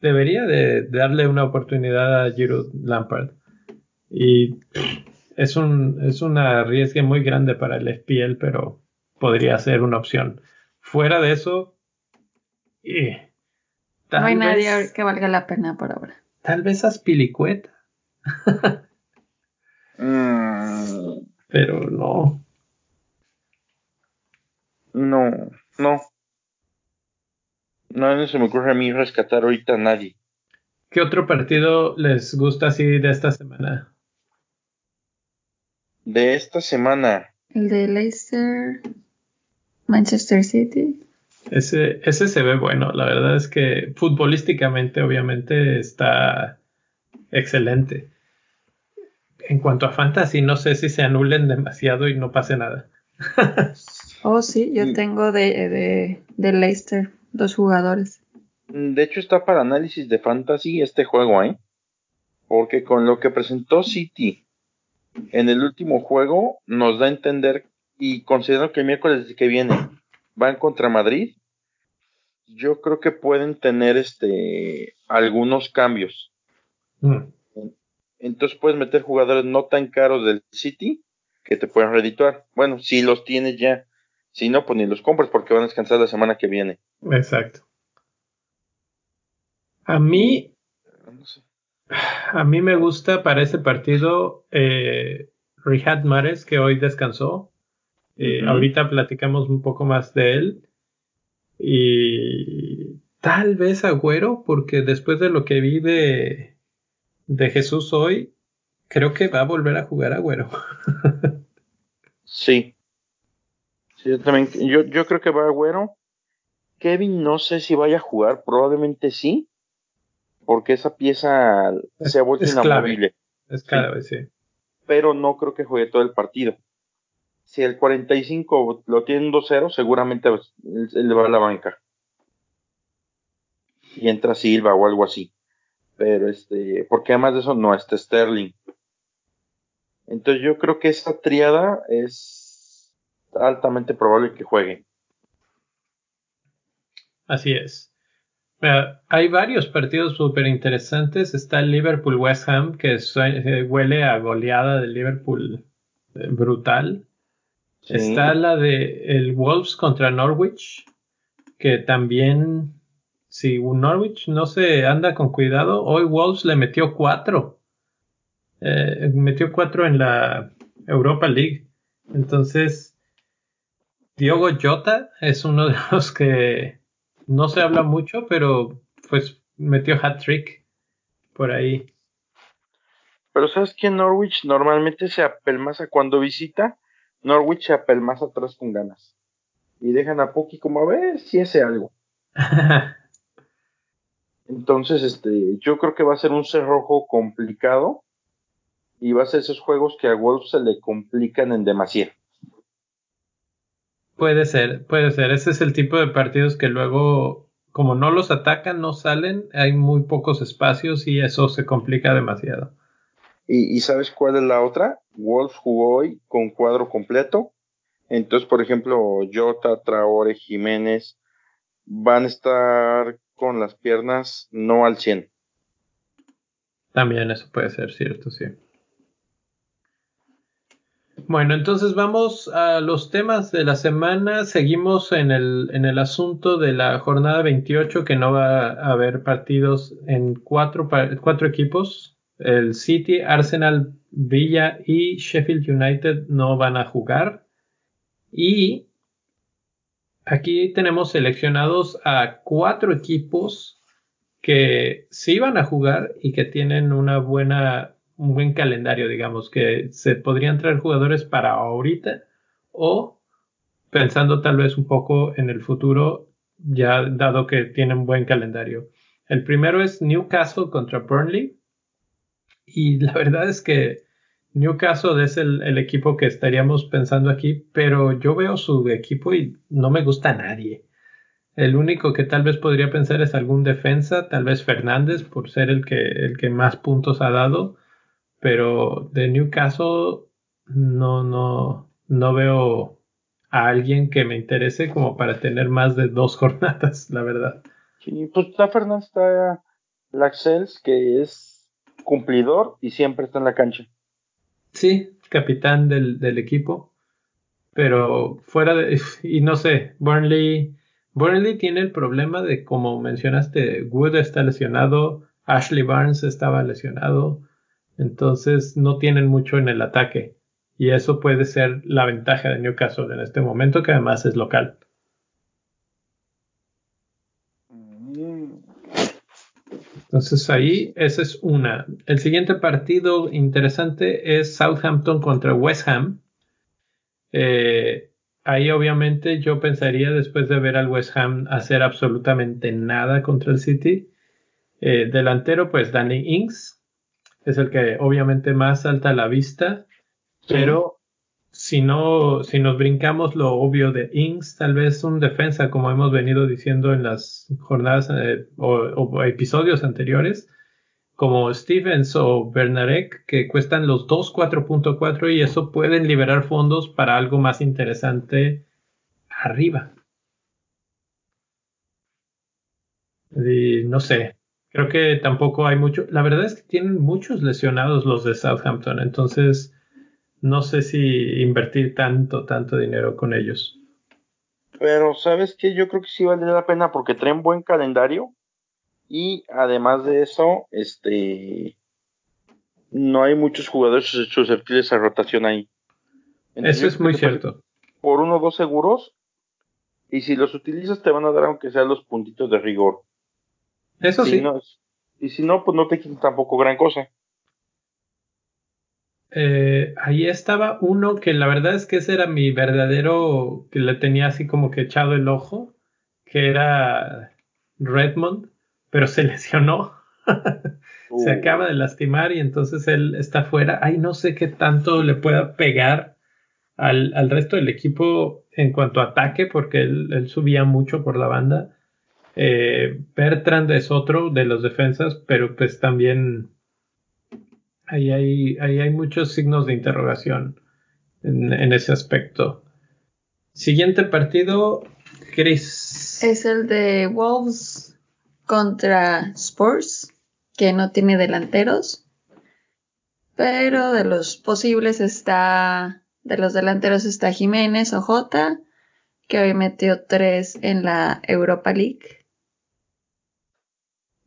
debería de darle una oportunidad a Giroud Lampard. Y es, un, es una riesgo muy grande para el FPL, pero podría ser una opción. Fuera de eso, no hay nadie que valga la pena por ahora. Tal vez Aspilicueta. Mm. Pero no. No, no. No, no se me ocurre a mí rescatar ahorita a nadie. ¿Qué otro partido les gusta así de esta semana? De esta semana. El de Leicester, Manchester City. Ese, ese se ve bueno. La verdad es que futbolísticamente, obviamente, está excelente. En cuanto a fantasy, no sé si se anulen demasiado y no pase nada. oh, sí, yo mm. tengo de, de, de Leicester dos jugadores. Mm, de hecho, está para análisis de fantasy este juego, ¿eh? Porque con lo que presentó City en el último juego, nos da a entender, y considero que el miércoles que viene van contra Madrid, yo creo que pueden tener este algunos cambios. Mm. Entonces puedes meter jugadores no tan caros del City que te pueden redituar. Bueno, si los tienes ya. Si no, pues ni los compras porque van a descansar la semana que viene. Exacto. A mí, a mí me gusta para ese partido eh, Rihad Mares, que hoy descansó. Eh, ahorita platicamos un poco más de él. Y tal vez Agüero, porque después de lo que vi de, de Jesús hoy, creo que va a volver a jugar Agüero. sí. Sí, yo también, yo, yo creo que va Agüero. Kevin no sé si vaya a jugar, probablemente sí, porque esa pieza se ha vuelto inamovible. Es clave, sí. Pero no creo que juegue todo el partido si el 45 lo tiene 2-0, seguramente él le va a la banca. Y entra Silva o algo así. Pero este, porque además de eso no está Sterling. Entonces yo creo que esa triada es altamente probable que juegue. Así es. hay varios partidos súper interesantes. Está el Liverpool-West Ham, que eh, huele a goleada del Liverpool eh, brutal. Está la de el Wolves contra Norwich, que también, si un Norwich no se anda con cuidado, hoy Wolves le metió cuatro. Eh, metió cuatro en la Europa League. Entonces, Diogo Jota es uno de los que no se habla mucho, pero pues metió hat-trick por ahí. Pero sabes que Norwich normalmente se apelmaza cuando visita, Norwich se apelmaza atrás con ganas. Y dejan a Puki como a ver si hace algo. Entonces, este, yo creo que va a ser un cerrojo complicado y va a ser esos juegos que a Wolf se le complican en demasía. Puede ser, puede ser. Ese es el tipo de partidos que luego, como no los atacan, no salen, hay muy pocos espacios y eso se complica demasiado. ¿Y, sabes cuál es la otra? Wolf jugó hoy con cuadro completo. Entonces, por ejemplo, Jota, Traore, Jiménez van a estar con las piernas no al 100. También eso puede ser cierto, sí. Bueno, entonces vamos a los temas de la semana. Seguimos en el, en el asunto de la jornada 28, que no va a haber partidos en cuatro, cuatro equipos. El City, Arsenal, Villa y Sheffield United no van a jugar. Y aquí tenemos seleccionados a cuatro equipos que sí van a jugar y que tienen una buena un buen calendario, digamos, que se podrían traer jugadores para ahorita o pensando tal vez un poco en el futuro, ya dado que tienen buen calendario. El primero es Newcastle contra Burnley. Y la verdad es que Newcastle es el, equipo que estaríamos pensando aquí, pero yo veo su equipo y no me gusta a nadie. El único que tal vez podría pensar es algún defensa, tal vez Fernández, por ser el que, el que más puntos ha dado pero de Newcastle no, no, no veo a alguien que me interese como para tener más de dos jornadas, la verdad. Sí, pues está Fernández, está Laxels, que es cumplidor y siempre está en la cancha. Sí, capitán del, equipo, pero fuera de, y no sé, Burnley, Burnley tiene el problema de, como mencionaste, Wood está lesionado, Ashley Barnes estaba lesionado, entonces no tienen mucho en el ataque. Y eso puede ser la ventaja de Newcastle en este momento, que además es local. Entonces ahí, esa es una. El siguiente partido interesante es Southampton contra West Ham. Eh, ahí obviamente yo pensaría después de ver al West Ham hacer absolutamente nada contra el City. Eh, delantero pues Danny Ings, es el que obviamente más salta a la vista, pero si no, si nos brincamos lo obvio de Ings, tal vez un defensa, como hemos venido diciendo en las jornadas eh, o, episodios anteriores, como Stevens o Bernarek, que cuestan los dos 4.4 y eso pueden liberar fondos para algo más interesante arriba. Y no sé, Creo que tampoco hay mucho. La verdad es que tienen muchos lesionados los de Southampton, entonces no sé si invertir tanto, tanto dinero con ellos. Pero sabes que yo creo que sí vale la pena porque traen buen calendario y además de eso, este, no hay muchos jugadores susceptibles a rotación ahí. eso es muy cierto. Por uno o dos seguros y si los utilizas te van a dar aunque sean los puntitos de rigor. Eso sí. y si no, pues no te quitan tampoco gran cosa. Eh, ahí estaba uno que la verdad es que ese era mi verdadero, que le tenía así como que echado el ojo, que era Redmond, pero se lesionó. se uh. acaba de lastimar y entonces él está fuera. Ay, no sé qué tanto le pueda pegar al, al resto del equipo en cuanto a ataque, porque él, él subía mucho por la banda. Eh, Bertrand es otro de los defensas, pero pues también ahí hay, muchos signos de interrogación en, ese aspecto. Siguiente partido, Chris. Es el de Wolves contra Spurs, que no tiene delanteros. Pero de los posibles está, de los delanteros está Jiménez o J, que hoy metió tres en la Europa League.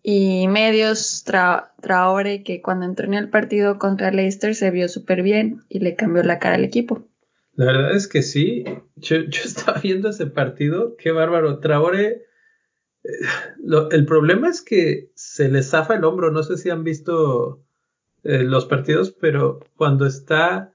Y medios Traore, que cuando entró en el partido contra Leicester se vio súper bien y le cambió la cara al equipo. La verdad es que sí. Yo, estaba viendo ese partido. Qué bárbaro. Traore. Eh, el problema es que se le zafa el hombro. No sé si han visto eh, los partidos, pero cuando está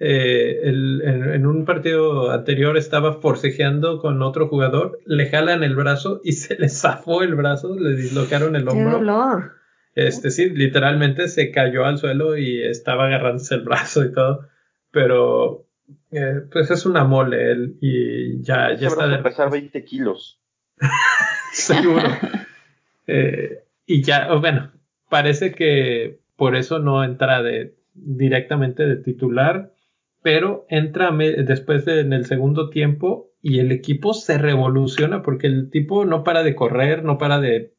eh, en, un partido anterior estaba forcejeando con otro jugador, le jalan el brazo y se le zafó el brazo, le dislocaron el hombro. ¡Qué dolor! Este sí, literalmente se cayó al suelo y estaba agarrándose el brazo y todo, pero eh, pues es una mole él y ya, ya está de pesar 20 kilos. Seguro. Eh, y ya, bueno, parece que por eso no entra de directamente de titular pero entra después en el segundo tiempo y el equipo se revoluciona porque el tipo no para de correr, no para de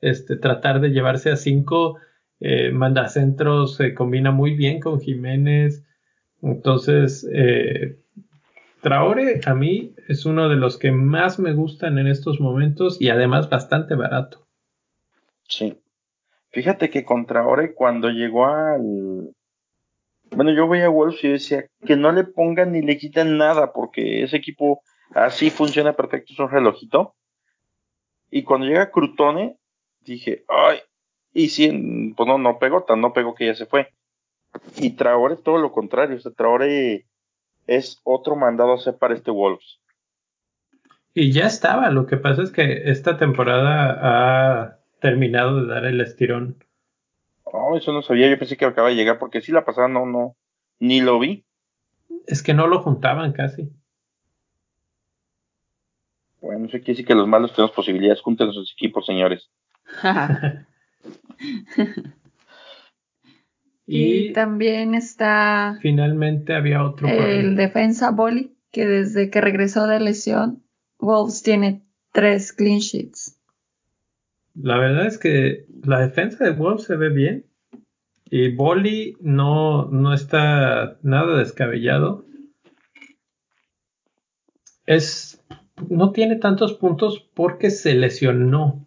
este, tratar de llevarse a cinco, eh, manda centros, se combina muy bien con Jiménez. Entonces, eh, Traore a mí es uno de los que más me gustan en estos momentos y además bastante barato. Sí. Fíjate que con Traore cuando llegó al, bueno, yo voy a Wolves y decía que no le pongan ni le quiten nada, porque ese equipo así funciona perfecto, es un relojito. Y cuando llega Crutone, dije, ay, y si, pues no, no pegó, tan no pegó que ya se fue. Y Traore todo lo contrario, o sea, Traore es otro mandado a hacer para este Wolves. Y ya estaba, lo que pasa es que esta temporada ha terminado de dar el estirón Oh, eso no sabía, yo pensé que acaba de llegar porque si la pasada no, no, ni lo vi. Es que no lo juntaban casi. Bueno, eso quiere decir que los malos tenemos posibilidades. Junten sus equipos, señores. y, también está. Finalmente había otro. El defensa Boli, que desde que regresó de lesión, Wolves tiene tres clean sheets. La verdad es que la defensa de Wolves se ve bien. Y Bolly no, no está nada descabellado. Es. No tiene tantos puntos porque se lesionó.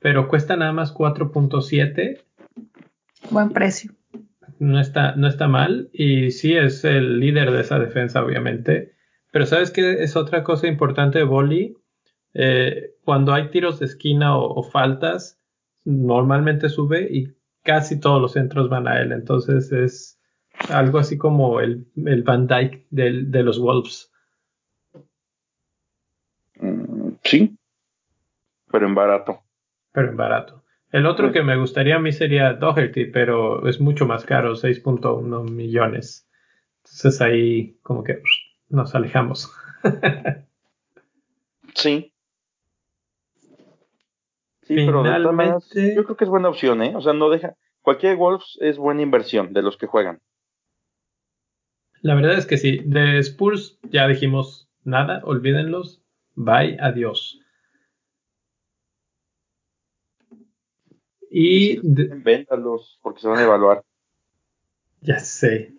Pero cuesta nada más 4.7. Buen precio. No está, no está mal. Y sí es el líder de esa defensa, obviamente. Pero ¿sabes qué es otra cosa importante de Bolly? Eh, cuando hay tiros de esquina o, faltas, normalmente sube y casi todos los centros van a él. Entonces es algo así como el, el Van Dyke de los Wolves. Mm, sí, pero en barato. Pero en barato. El otro que me gustaría a mí sería Doherty, pero es mucho más caro, 6.1 millones. Entonces ahí como que nos alejamos. sí, Sí, pero de yo creo que es buena opción, ¿eh? O sea, no deja. Cualquier Wolves es buena inversión de los que juegan. La verdad es que sí. De Spurs ya dijimos nada, olvídenlos. Bye, adiós. Y. Véntalos, porque se van a evaluar. Ya sé.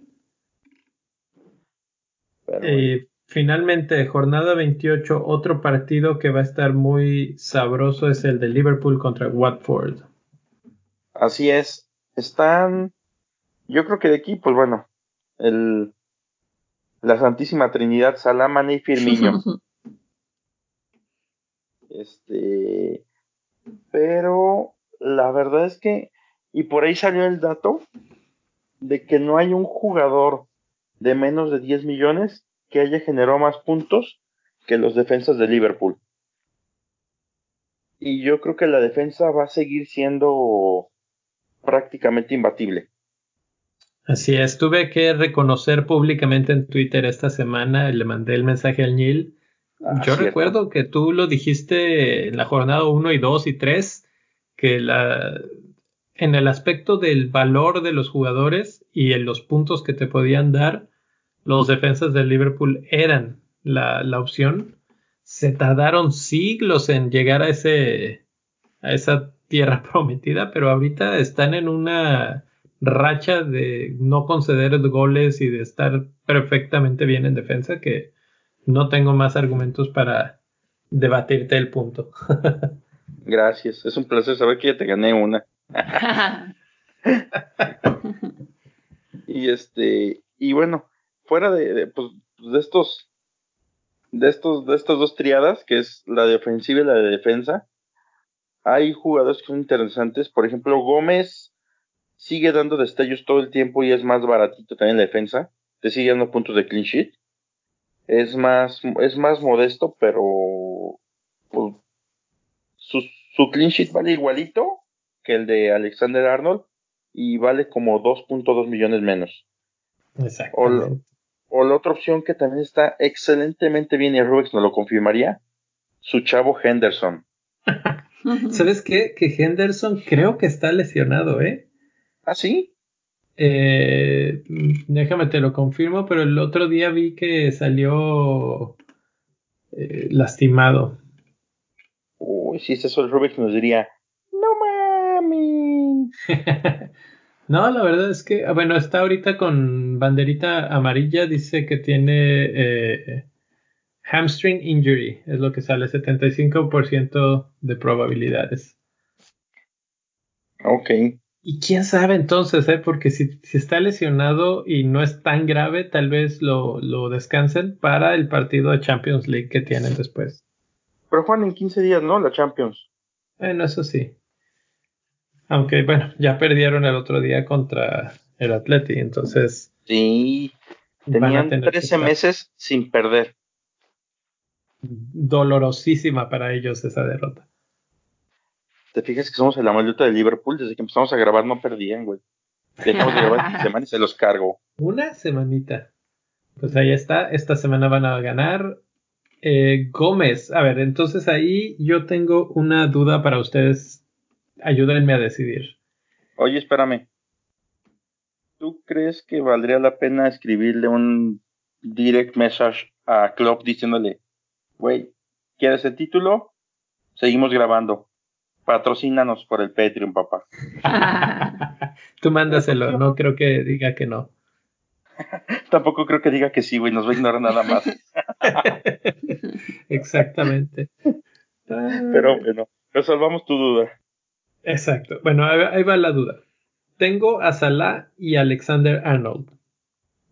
Eh, Finalmente, jornada 28, otro partido que va a estar muy sabroso es el de Liverpool contra Watford. Así es. Están, yo creo que de aquí, pues bueno, el, la Santísima Trinidad, Salamane y Firmino. este, pero la verdad es que, y por ahí salió el dato de que no hay un jugador de menos de 10 millones que haya generado más puntos que los defensas de Liverpool. Y yo creo que la defensa va a seguir siendo prácticamente imbatible. Así es, tuve que reconocer públicamente en Twitter esta semana, le mandé el mensaje al Neil. Ah, yo recuerdo que tú lo dijiste en la jornada 1 y 2 y 3, que la, en el aspecto del valor de los jugadores y en los puntos que te podían dar, los defensas del Liverpool eran la, opción, se tardaron siglos en llegar a ese a esa tierra prometida, pero ahorita están en una racha de no conceder goles y de estar perfectamente bien en defensa que no tengo más argumentos para debatirte el punto. Gracias, es un placer saber que ya te gané una. y este, y bueno, fuera de, pues, de estos, de estos, de estas dos triadas, que es la defensiva y la de defensa, hay jugadores que son interesantes. Por ejemplo, Gómez sigue dando destellos todo el tiempo y es más baratito también en la defensa. Te sigue dando puntos de clean sheet. Es más, es más modesto, pero pues, su, su clean sheet vale igualito que el de Alexander Arnold y vale como 2.2 millones menos. Exacto. O, la otra opción que también está excelentemente bien y Rubex nos lo confirmaría, su chavo Henderson. ¿Sabes qué? Que Henderson creo que está lesionado, ¿eh? ¿Ah, sí? Eh, déjame te lo confirmo, pero el otro día vi que salió eh, lastimado. Uy, si es eso, el Rubex nos diría, no mami. no, la verdad es que, ah, bueno, está ahorita con banderita amarilla, dice que tiene eh, hamstring injury, es lo que sale, 75% de probabilidades. Ok. Y quién sabe entonces, ¿eh? porque si, si, está lesionado y no es tan grave, tal vez lo, lo, descansen para el partido de Champions League que tienen después. Pero juegan en 15 días, ¿no? La Champions. Bueno, eso sí. Aunque, bueno, ya perdieron el otro día contra el Atleti, entonces. Sí. Tenían 13 meses sin perder. Dolorosísima para ellos esa derrota. Te fijas que somos el maldita de Liverpool. Desde que empezamos a grabar no perdían, güey. Dejamos de grabar semana y se los cargo. Una semanita. Pues ahí está. Esta semana van a ganar. Eh, Gómez. A ver, entonces ahí yo tengo una duda para ustedes. Ayúdenme a decidir. Oye, espérame. ¿Tú crees que valdría la pena escribirle un direct message a Klopp diciéndole, güey, ¿quieres el título? Seguimos grabando patrocínanos por el Patreon, papá. Tú mándaselo, no creo que diga que no. Tampoco creo que diga que sí, güey, nos va a ignorar nada más. Exactamente. Pero bueno, resolvamos tu duda. Exacto. Bueno, ahí va la duda. Tengo a Salah y Alexander Arnold.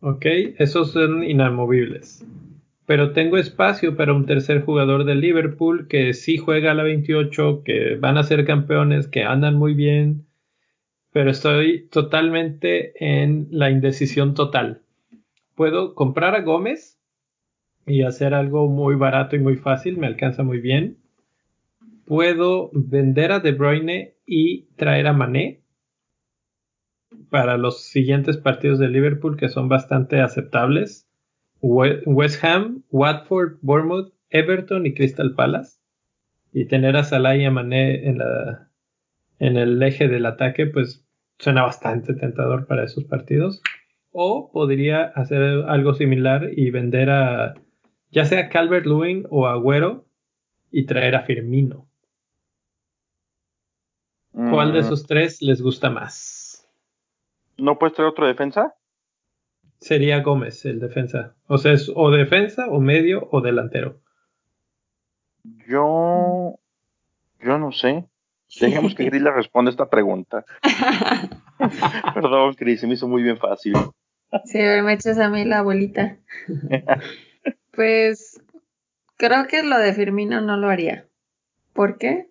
¿Ok? Esos son inamovibles pero tengo espacio para un tercer jugador de Liverpool que sí juega a la 28, que van a ser campeones, que andan muy bien, pero estoy totalmente en la indecisión total. Puedo comprar a Gómez y hacer algo muy barato y muy fácil, me alcanza muy bien. Puedo vender a De Bruyne y traer a Mané para los siguientes partidos de Liverpool que son bastante aceptables West Ham, Watford, Bournemouth, Everton y Crystal Palace. Y tener a Salah y a Mané en, en el eje del ataque, pues suena bastante tentador para esos partidos. O podría hacer algo similar y vender a ya sea Calvert Lewin o Agüero y traer a Firmino. ¿Cuál de mm. esos tres les gusta más? ¿No puedes traer otro defensa? sería Gómez, el defensa. O sea, es o defensa, o medio, o delantero. Yo. Yo no sé. Dejemos que Gris le responda esta pregunta. Perdón, Cris, se me hizo muy bien fácil. Sí, me echas a mí la abuelita. pues creo que lo de Firmino no lo haría. ¿Por qué?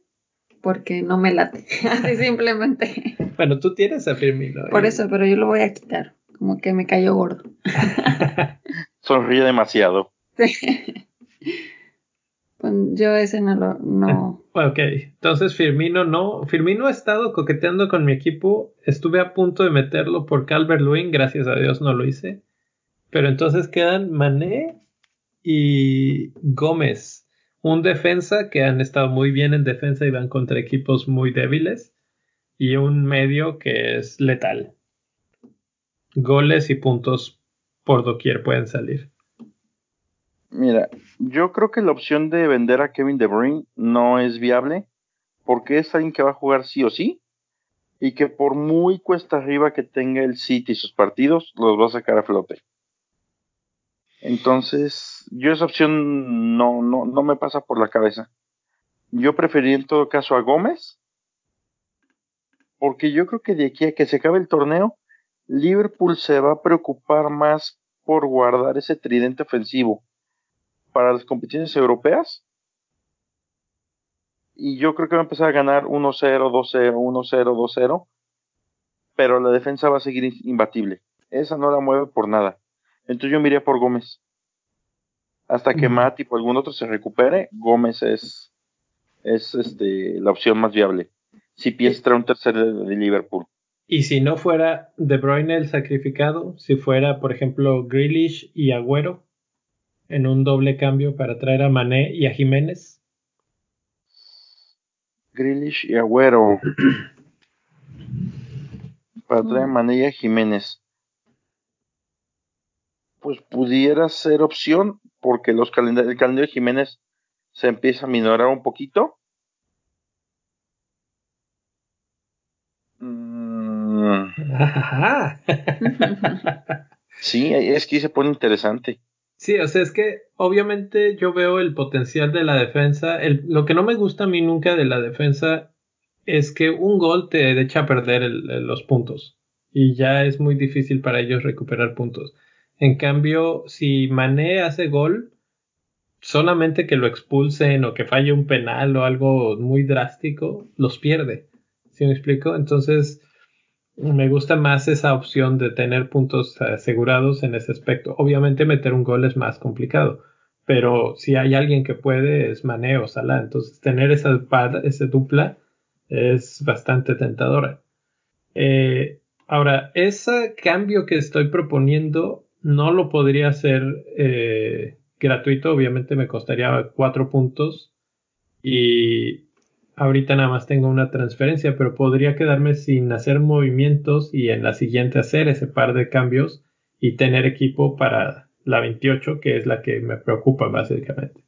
Porque no me late. Así simplemente. Bueno, tú tienes a Firmino. Por eso, pero yo lo voy a quitar como que me cayó gordo. Sonríe demasiado. Pues yo ese no lo, no. Ok, entonces Firmino no. Firmino ha estado coqueteando con mi equipo. Estuve a punto de meterlo por Calvert Lewin, gracias a Dios no lo hice. Pero entonces quedan Mané y Gómez. Un defensa que han estado muy bien en defensa y van contra equipos muy débiles. Y un medio que es letal goles y puntos por doquier pueden salir. Mira, yo creo que la opción de vender a Kevin De Bruyne no es viable porque es alguien que va a jugar sí o sí y que por muy cuesta arriba que tenga el City y sus partidos, los va a sacar a flote. Entonces, yo esa opción no, no, no me pasa por la cabeza. Yo preferiría en todo caso a Gómez, porque yo creo que de aquí a que se acabe el torneo, Liverpool se va a preocupar más por guardar ese tridente ofensivo para las competiciones europeas. Y yo creo que va a empezar a ganar 1-0, 2-0, 1-0, 2-0. Pero la defensa va a seguir imbatible. Esa no la mueve por nada. Entonces yo me por Gómez. Hasta que Mati o algún otro se recupere, Gómez es, es este, la opción más viable. Si piensa un tercer de Liverpool. Y si no fuera De Bruyne el sacrificado, si fuera, por ejemplo, Grealish y Agüero en un doble cambio para traer a Mané y a Jiménez. Grealish y Agüero. para traer a Mané y a Jiménez. Pues pudiera ser opción porque los el calendario de Jiménez se empieza a minorar un poquito. sí, es que se pone interesante. Sí, o sea, es que obviamente yo veo el potencial de la defensa. lo que no me gusta a mí nunca de la defensa es que un gol te echa a perder los puntos y ya es muy difícil para ellos recuperar puntos. En cambio, si Mané hace gol, solamente que lo expulsen o que falle un penal o algo muy drástico, los pierde. ¿Sí me explico? Entonces, me gusta más esa opción de tener puntos asegurados en ese aspecto. Obviamente meter un gol es más complicado, pero si hay alguien que puede es Mané o Salah. Entonces tener esa, dupla es bastante tentadora. Eh, ahora, ese cambio que estoy proponiendo no lo podría hacer eh, gratuito. Obviamente me costaría cuatro puntos y ahorita nada más tengo una transferencia, pero podría quedarme sin hacer movimientos y en la siguiente hacer ese par de cambios y tener equipo para la 28, que es la que me preocupa básicamente.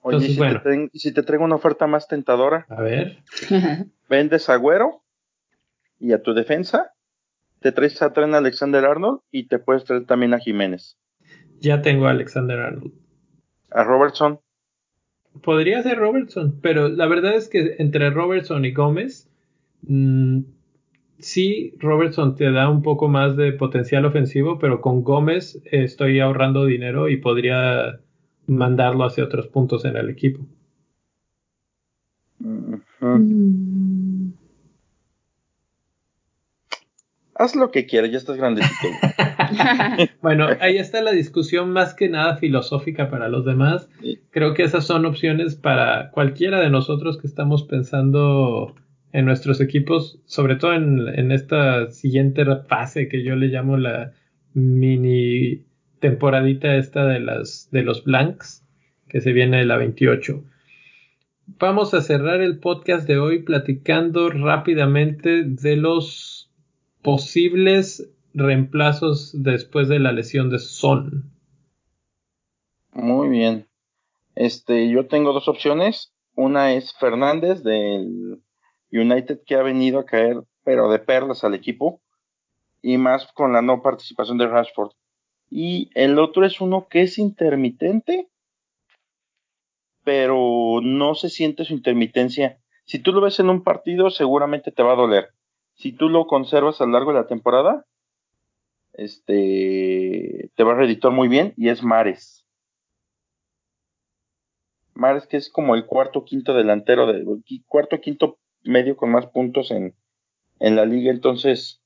Oye, si, bueno, te si te traigo una oferta más tentadora. A ver. Vendes Agüero y a tu defensa te traes a traer Alexander Arnold y te puedes traer también a Jiménez. Ya tengo a Alexander Arnold. A Robertson. Podría ser Robertson, pero la verdad es que entre Robertson y Gómez, mm, sí, Robertson te da un poco más de potencial ofensivo, pero con Gómez estoy ahorrando dinero y podría mandarlo hacia otros puntos en el equipo. Haz lo que quieras, ya estás grandecito. bueno, ahí está la discusión más que nada filosófica para los demás. Creo que esas son opciones para cualquiera de nosotros que estamos pensando en nuestros equipos, sobre todo en, esta siguiente fase que yo le llamo la mini temporadita esta de las de los blanks que se viene la 28. Vamos a cerrar el podcast de hoy platicando rápidamente de los posibles reemplazos después de la lesión de Son. Muy bien. Este, yo tengo dos opciones. Una es Fernández del United que ha venido a caer, pero de perlas al equipo. Y más con la no participación de Rashford. Y el otro es uno que es intermitente, pero no se siente su intermitencia. Si tú lo ves en un partido, seguramente te va a doler si tú lo conservas a lo largo de la temporada, este, te va a reeditar muy bien y es Mares. Mares que es como el cuarto quinto delantero, de, cuarto quinto medio con más puntos en, en la liga. Entonces,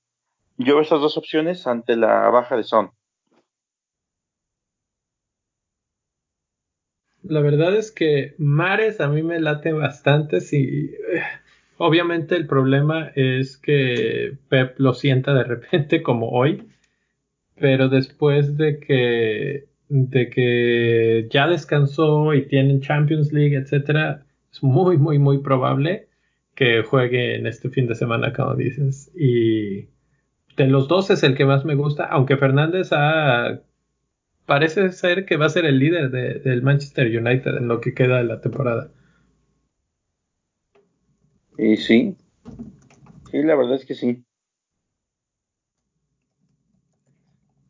yo veo esas dos opciones ante la baja de Son. La verdad es que Mares a mí me late bastante. Si, Obviamente el problema es que Pep lo sienta de repente como hoy, pero después de que de que ya descansó y tienen Champions League, etcétera, es muy muy muy probable que juegue en este fin de semana, como dices. Y de los dos es el que más me gusta, aunque Fernández parece ser que va a ser el líder del Manchester United en lo que queda de la temporada. Y sí, sí, la verdad es que sí.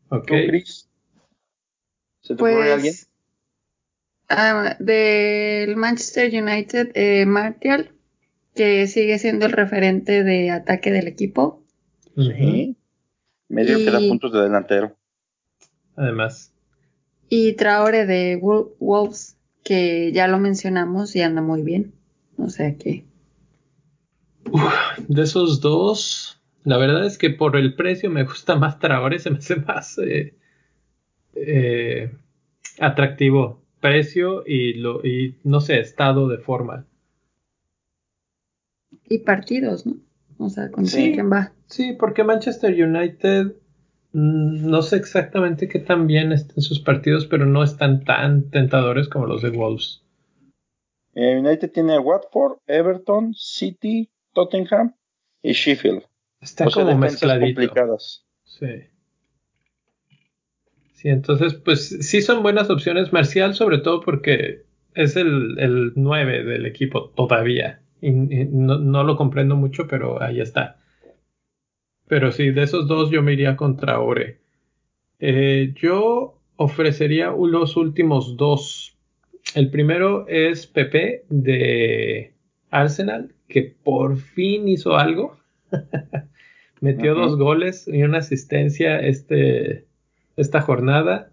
Ok. Chris? ¿Se te ocurre alguien? Pues, Ah, del Manchester United, eh, Martial, que sigue siendo el referente de ataque del equipo. Sí. Medio que da puntos de delantero. Además. Y Traore de Wol- Wolves, que ya lo mencionamos y anda muy bien. O sea que. De esos dos, la verdad es que por el precio me gusta más Traore, se me hace más eh, eh, atractivo. Precio y, lo, y no sé, estado de forma. Y partidos, ¿no? O sea, con Sí. quién va. Sí, porque Manchester United mm, no sé exactamente qué tan bien están sus partidos, pero no están tan tentadores como los de Wolves. Eh, United tiene a Watford, Everton, City, Tottenham y Sheffield. Está o sea, como mezcladito. complicadas. Sí. Sí, entonces, pues sí son buenas opciones. Marcial, sobre todo porque es el, el 9 del equipo todavía. Y, y no, no lo comprendo mucho, pero ahí está. Pero sí, de esos dos yo me iría contra Ore. Eh, yo ofrecería los últimos dos. El primero es Pepe de Arsenal, que por fin hizo algo. Metió dos goles y una asistencia este, esta jornada.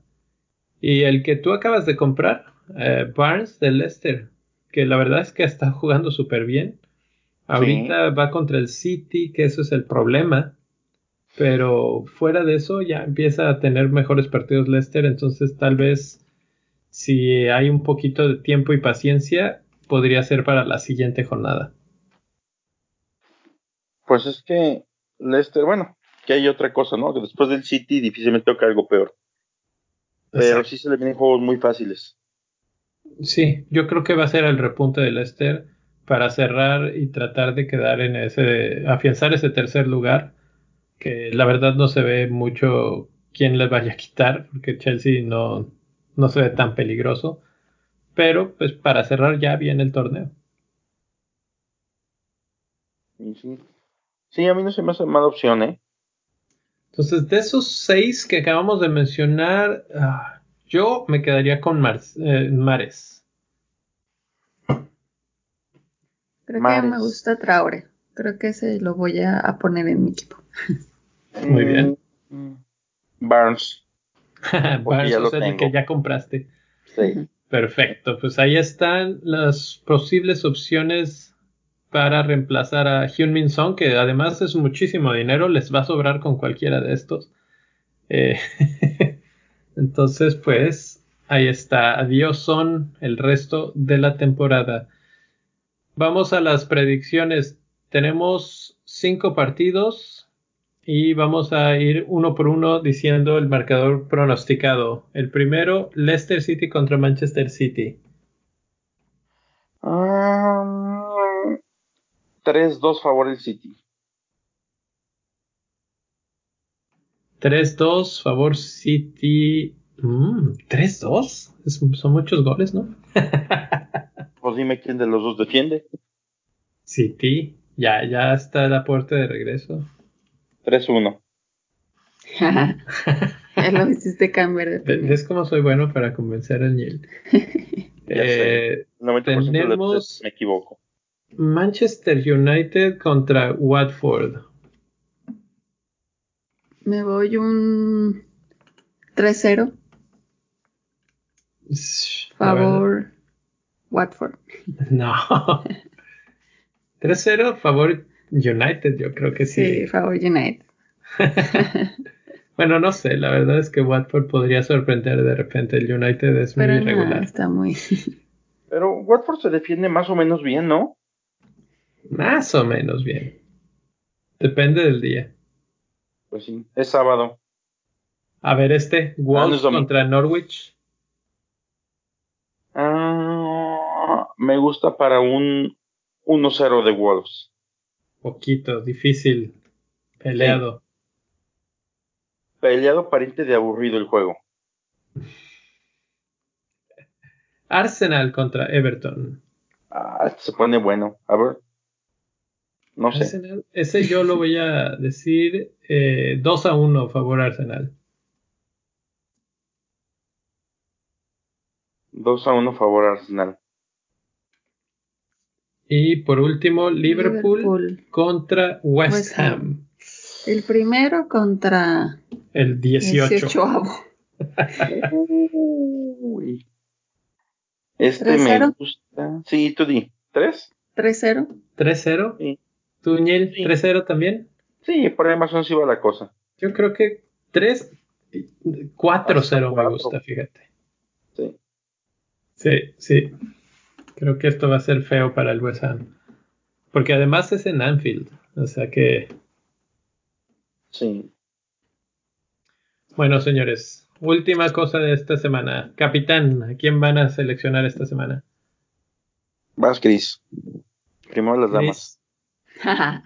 Y el que tú acabas de comprar, eh, Barnes de Leicester, que la verdad es que está jugando súper bien. Ahorita va contra el City, que eso es el problema. Pero fuera de eso ya empieza a tener mejores partidos Leicester, entonces tal vez si hay un poquito de tiempo y paciencia, podría ser para la siguiente jornada. Pues es que Leicester, bueno, que hay otra cosa, ¿no? Que después del City difícilmente toca algo peor. Pero Exacto. sí se le vienen juegos muy fáciles. Sí, yo creo que va a ser el repunte de Leicester para cerrar y tratar de quedar en ese, afianzar ese tercer lugar, que la verdad no se ve mucho quién les vaya a quitar, porque Chelsea no, no se ve tan peligroso, pero pues para cerrar ya bien el torneo. Sí. Sí, a mí no se me hace mala opción, ¿eh? Entonces, de esos seis que acabamos de mencionar, ah, yo me quedaría con Mar- eh, Mares. Creo Mares. que me gusta Traore. Creo que ese lo voy a, a poner en mi equipo. Muy bien. Mm, Barnes, Barnes, ya o lo sea, el que ya compraste. sí. Perfecto, pues ahí están las posibles opciones para reemplazar a Hyun-Min Song, que además es muchísimo dinero, les va a sobrar con cualquiera de estos. Eh, entonces, pues ahí está. Adiós son el resto de la temporada. Vamos a las predicciones. Tenemos cinco partidos y vamos a ir uno por uno diciendo el marcador pronosticado. El primero, Leicester City contra Manchester City. Ah, 3-2 favor el City. 3-2, favor City. Mm, 3-2. Es- Son muchos goles, ¿no? Pues dime quién de los dos defiende. City. Ya, ya está el aporte de regreso. 3-1. ya lo hiciste cambiar de. ¿Ves cómo soy bueno para convencer al Niel? Ya sé. Eh, 90% de las Tenemos- veces me equivoco. Manchester United contra Watford. Me voy un 3-0. Shh, la Favor Watford. No. 3-0, favor United, yo creo que sí. Sí, favor United. Bueno, no sé, la verdad es que Watford podría sorprender de repente. El United es muy no, irregular. está muy. Pero Watford se defiende más o menos bien, ¿no? Más o menos bien. Depende del día. Pues sí, es sábado. A ver, este, no Wolves contra Norwich. Ah, me gusta para un 1-0 de Wolves. Poquito, difícil, peleado. Peleado pariente de aburrido el juego. Arsenal contra Everton. Ah, se pone bueno. A ver. No sé. Arsenal, ese yo lo voy a decir eh, 2 a 1 favor Arsenal. 2 a 1 favor Arsenal. Y por último, Liverpool, contra West, Ham. El primero contra el 18. 18 Este me gusta. Sí, tú di. ¿Tres? 3-0. 3-0. Sí. ¿Tú, Niel, 3-0 también? Sí, por Amazon sí va la cosa. Yo creo que 3, 4-0 me gusta, fíjate. Sí. Sí, sí. Creo que esto va a ser feo para el West Ham. Porque además es en Anfield. O sea que. Sí. Bueno, señores. Última cosa de esta semana. Capitán, ¿a quién van a seleccionar esta semana? Vas, Cris. Primero las damas.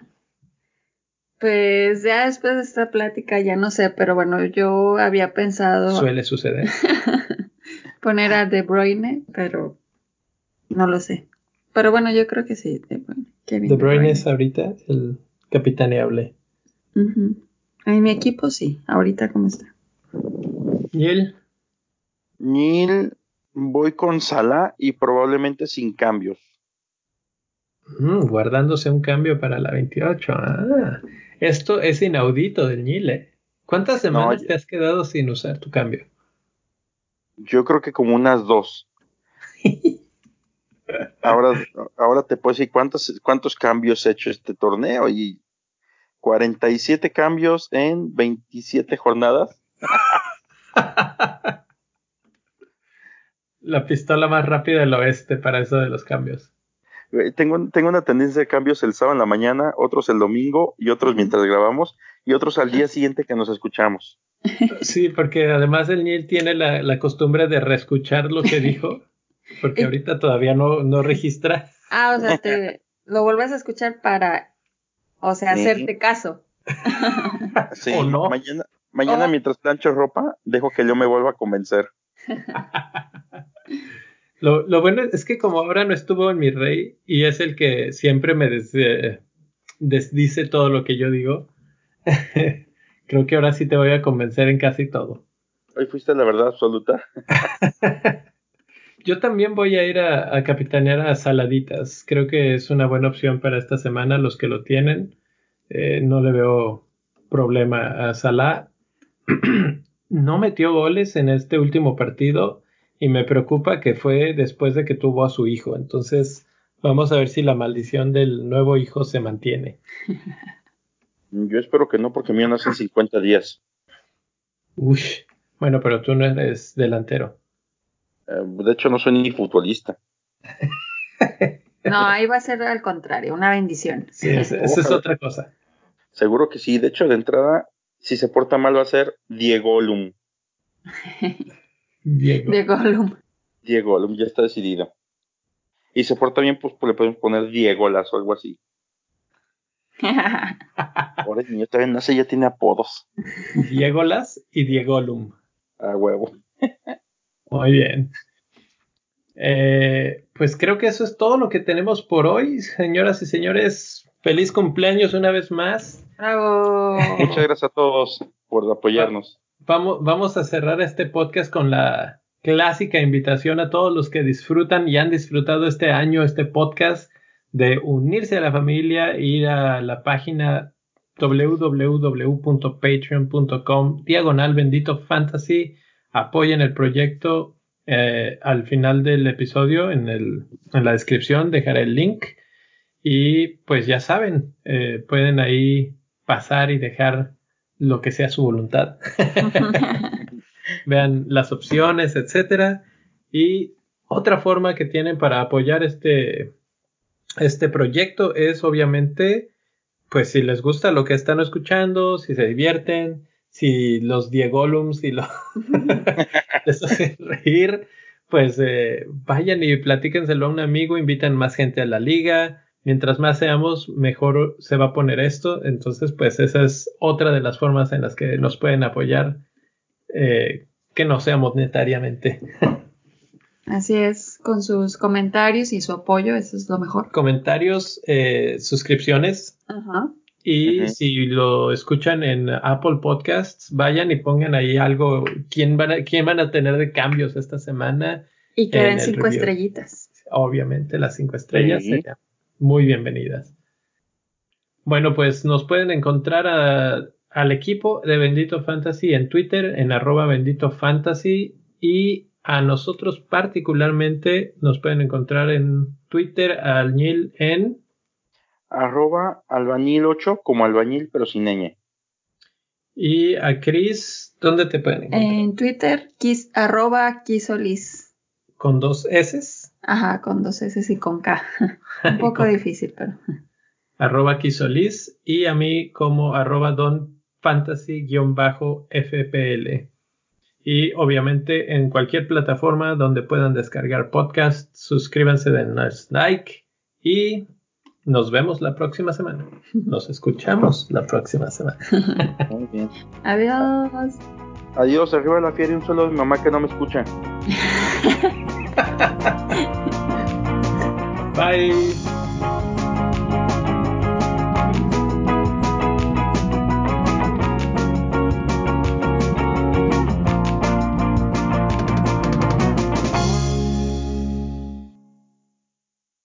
pues ya después de esta plática ya no sé, pero bueno, yo había pensado. Suele suceder. poner a De Bruyne, pero no lo sé. Pero bueno, yo creo que sí, De Bruyne. de, Bruyne, es ahorita el capitaneable. En mi equipo sí, ahorita cómo está. ¿Niel? Niel, voy con Salah y probablemente sin cambios. Mm, guardándose un cambio para la 28. Ah, esto es inaudito del Nile. ¿eh? ¿Cuántas semanas te has quedado sin usar tu cambio? Yo creo que como unas dos. ahora, ahora te puedo decir cuántos, cuántos cambios he hecho este torneo y 47 cambios en 27 jornadas. La pistola más rápida del oeste para eso de los cambios. Tengo, tengo una tendencia de cambios el sábado en la mañana, otros el domingo y otros mientras grabamos y otros al día siguiente que nos escuchamos. Sí, porque además el Neil tiene la, costumbre de reescuchar lo que dijo, porque ahorita todavía no, no registra. Ah, o sea, te lo vuelves a escuchar para, o sea, hacerte caso. Sí, ¿O no? mañana, mañana mientras plancho ropa, dejo que yo me vuelva a convencer. Lo, lo, bueno es que como ahora no estuvo en mi rey y es el que siempre me desdice todo lo que yo digo, creo que ahora sí te voy a convencer en casi todo. Hoy fuiste la verdad absoluta. Yo también voy a ir a, capitanear a Saladitas. Creo que es una buena opción para esta semana. Los que lo tienen, eh, no le veo problema a Salah. no metió goles en este último partido y me preocupa que fue después de que tuvo a su hijo. Entonces, vamos a ver si la maldición del nuevo hijo se mantiene. Yo espero que no, porque mío nace en 50 días. Uy, bueno, pero tú no eres delantero. Eh, de hecho, no soy ni futbolista. no, ahí va a ser al contrario, una bendición. Sí, esa es otra cosa. Seguro que sí. De hecho, de entrada, si se porta mal, va a ser Diego Lum. Diego. Diego Lum. Diego Lum, ya está decidido. Y se porta bien, pues, pues le podemos poner Diegolas o algo así. Ahora el niño todavía no sé, ya tiene apodos. Diegolas y Diegolum. A huevo. Muy bien. Eh, pues creo que eso es todo lo que tenemos por hoy, señoras y señores. Feliz cumpleaños una vez más. Bravo. Muchas gracias a todos por apoyarnos. Vamos, vamos a cerrar este podcast con la clásica invitación a todos los que disfrutan y han disfrutado este año este podcast de unirse a la familia, ir a la página www.patreon.com diagonal bendito fantasy, apoyen el proyecto eh, al final del episodio en, el, en la descripción dejaré el link. Y pues ya saben, eh, pueden ahí pasar y dejar lo que sea su voluntad. Vean las opciones, etcétera. Y otra forma que tienen para apoyar este, este proyecto es obviamente, pues si les gusta lo que están escuchando, si se divierten, si los Diegolums y los les hacen reír, pues eh, vayan y platíquenselo a un amigo, invitan más gente a la liga. Mientras más seamos, mejor se va a poner esto. Entonces, pues esa es otra de las formas en las que nos pueden apoyar, eh, que no sea monetariamente. Así es, con sus comentarios y su apoyo, eso es lo mejor. Comentarios, eh, suscripciones. Ajá. Y si lo escuchan en Apple Podcasts, vayan y pongan ahí algo, quién van a, quién van a tener de cambios esta semana, Y que den cinco estrellitas. Obviamente las cinco estrellas serían muy bienvenidas. Bueno, pues nos pueden encontrar al equipo de Bendito Fantasy en Twitter, en arroba Bendito Fantasy y a nosotros particularmente nos pueden encontrar en Twitter al Nil en arroba albañil 8 como albañil pero sin ñ. Y a Chris, ¿dónde te pueden encontrar? En Twitter, kiss, arroba kisolis. ¿Con dos S? Ajá, con dos S y con K. Un poco difícil, pero. Arroba kisolis y a mí como arroba don fantasy-fpl. Y obviamente en cualquier plataforma donde puedan descargar podcast, suscríbanse, denles like y nos vemos la próxima semana. Nos escuchamos la próxima semana. Muy bien. Adiós. Adiós, arriba la fiera y un solo de mi mamá que no me escucha. Bye.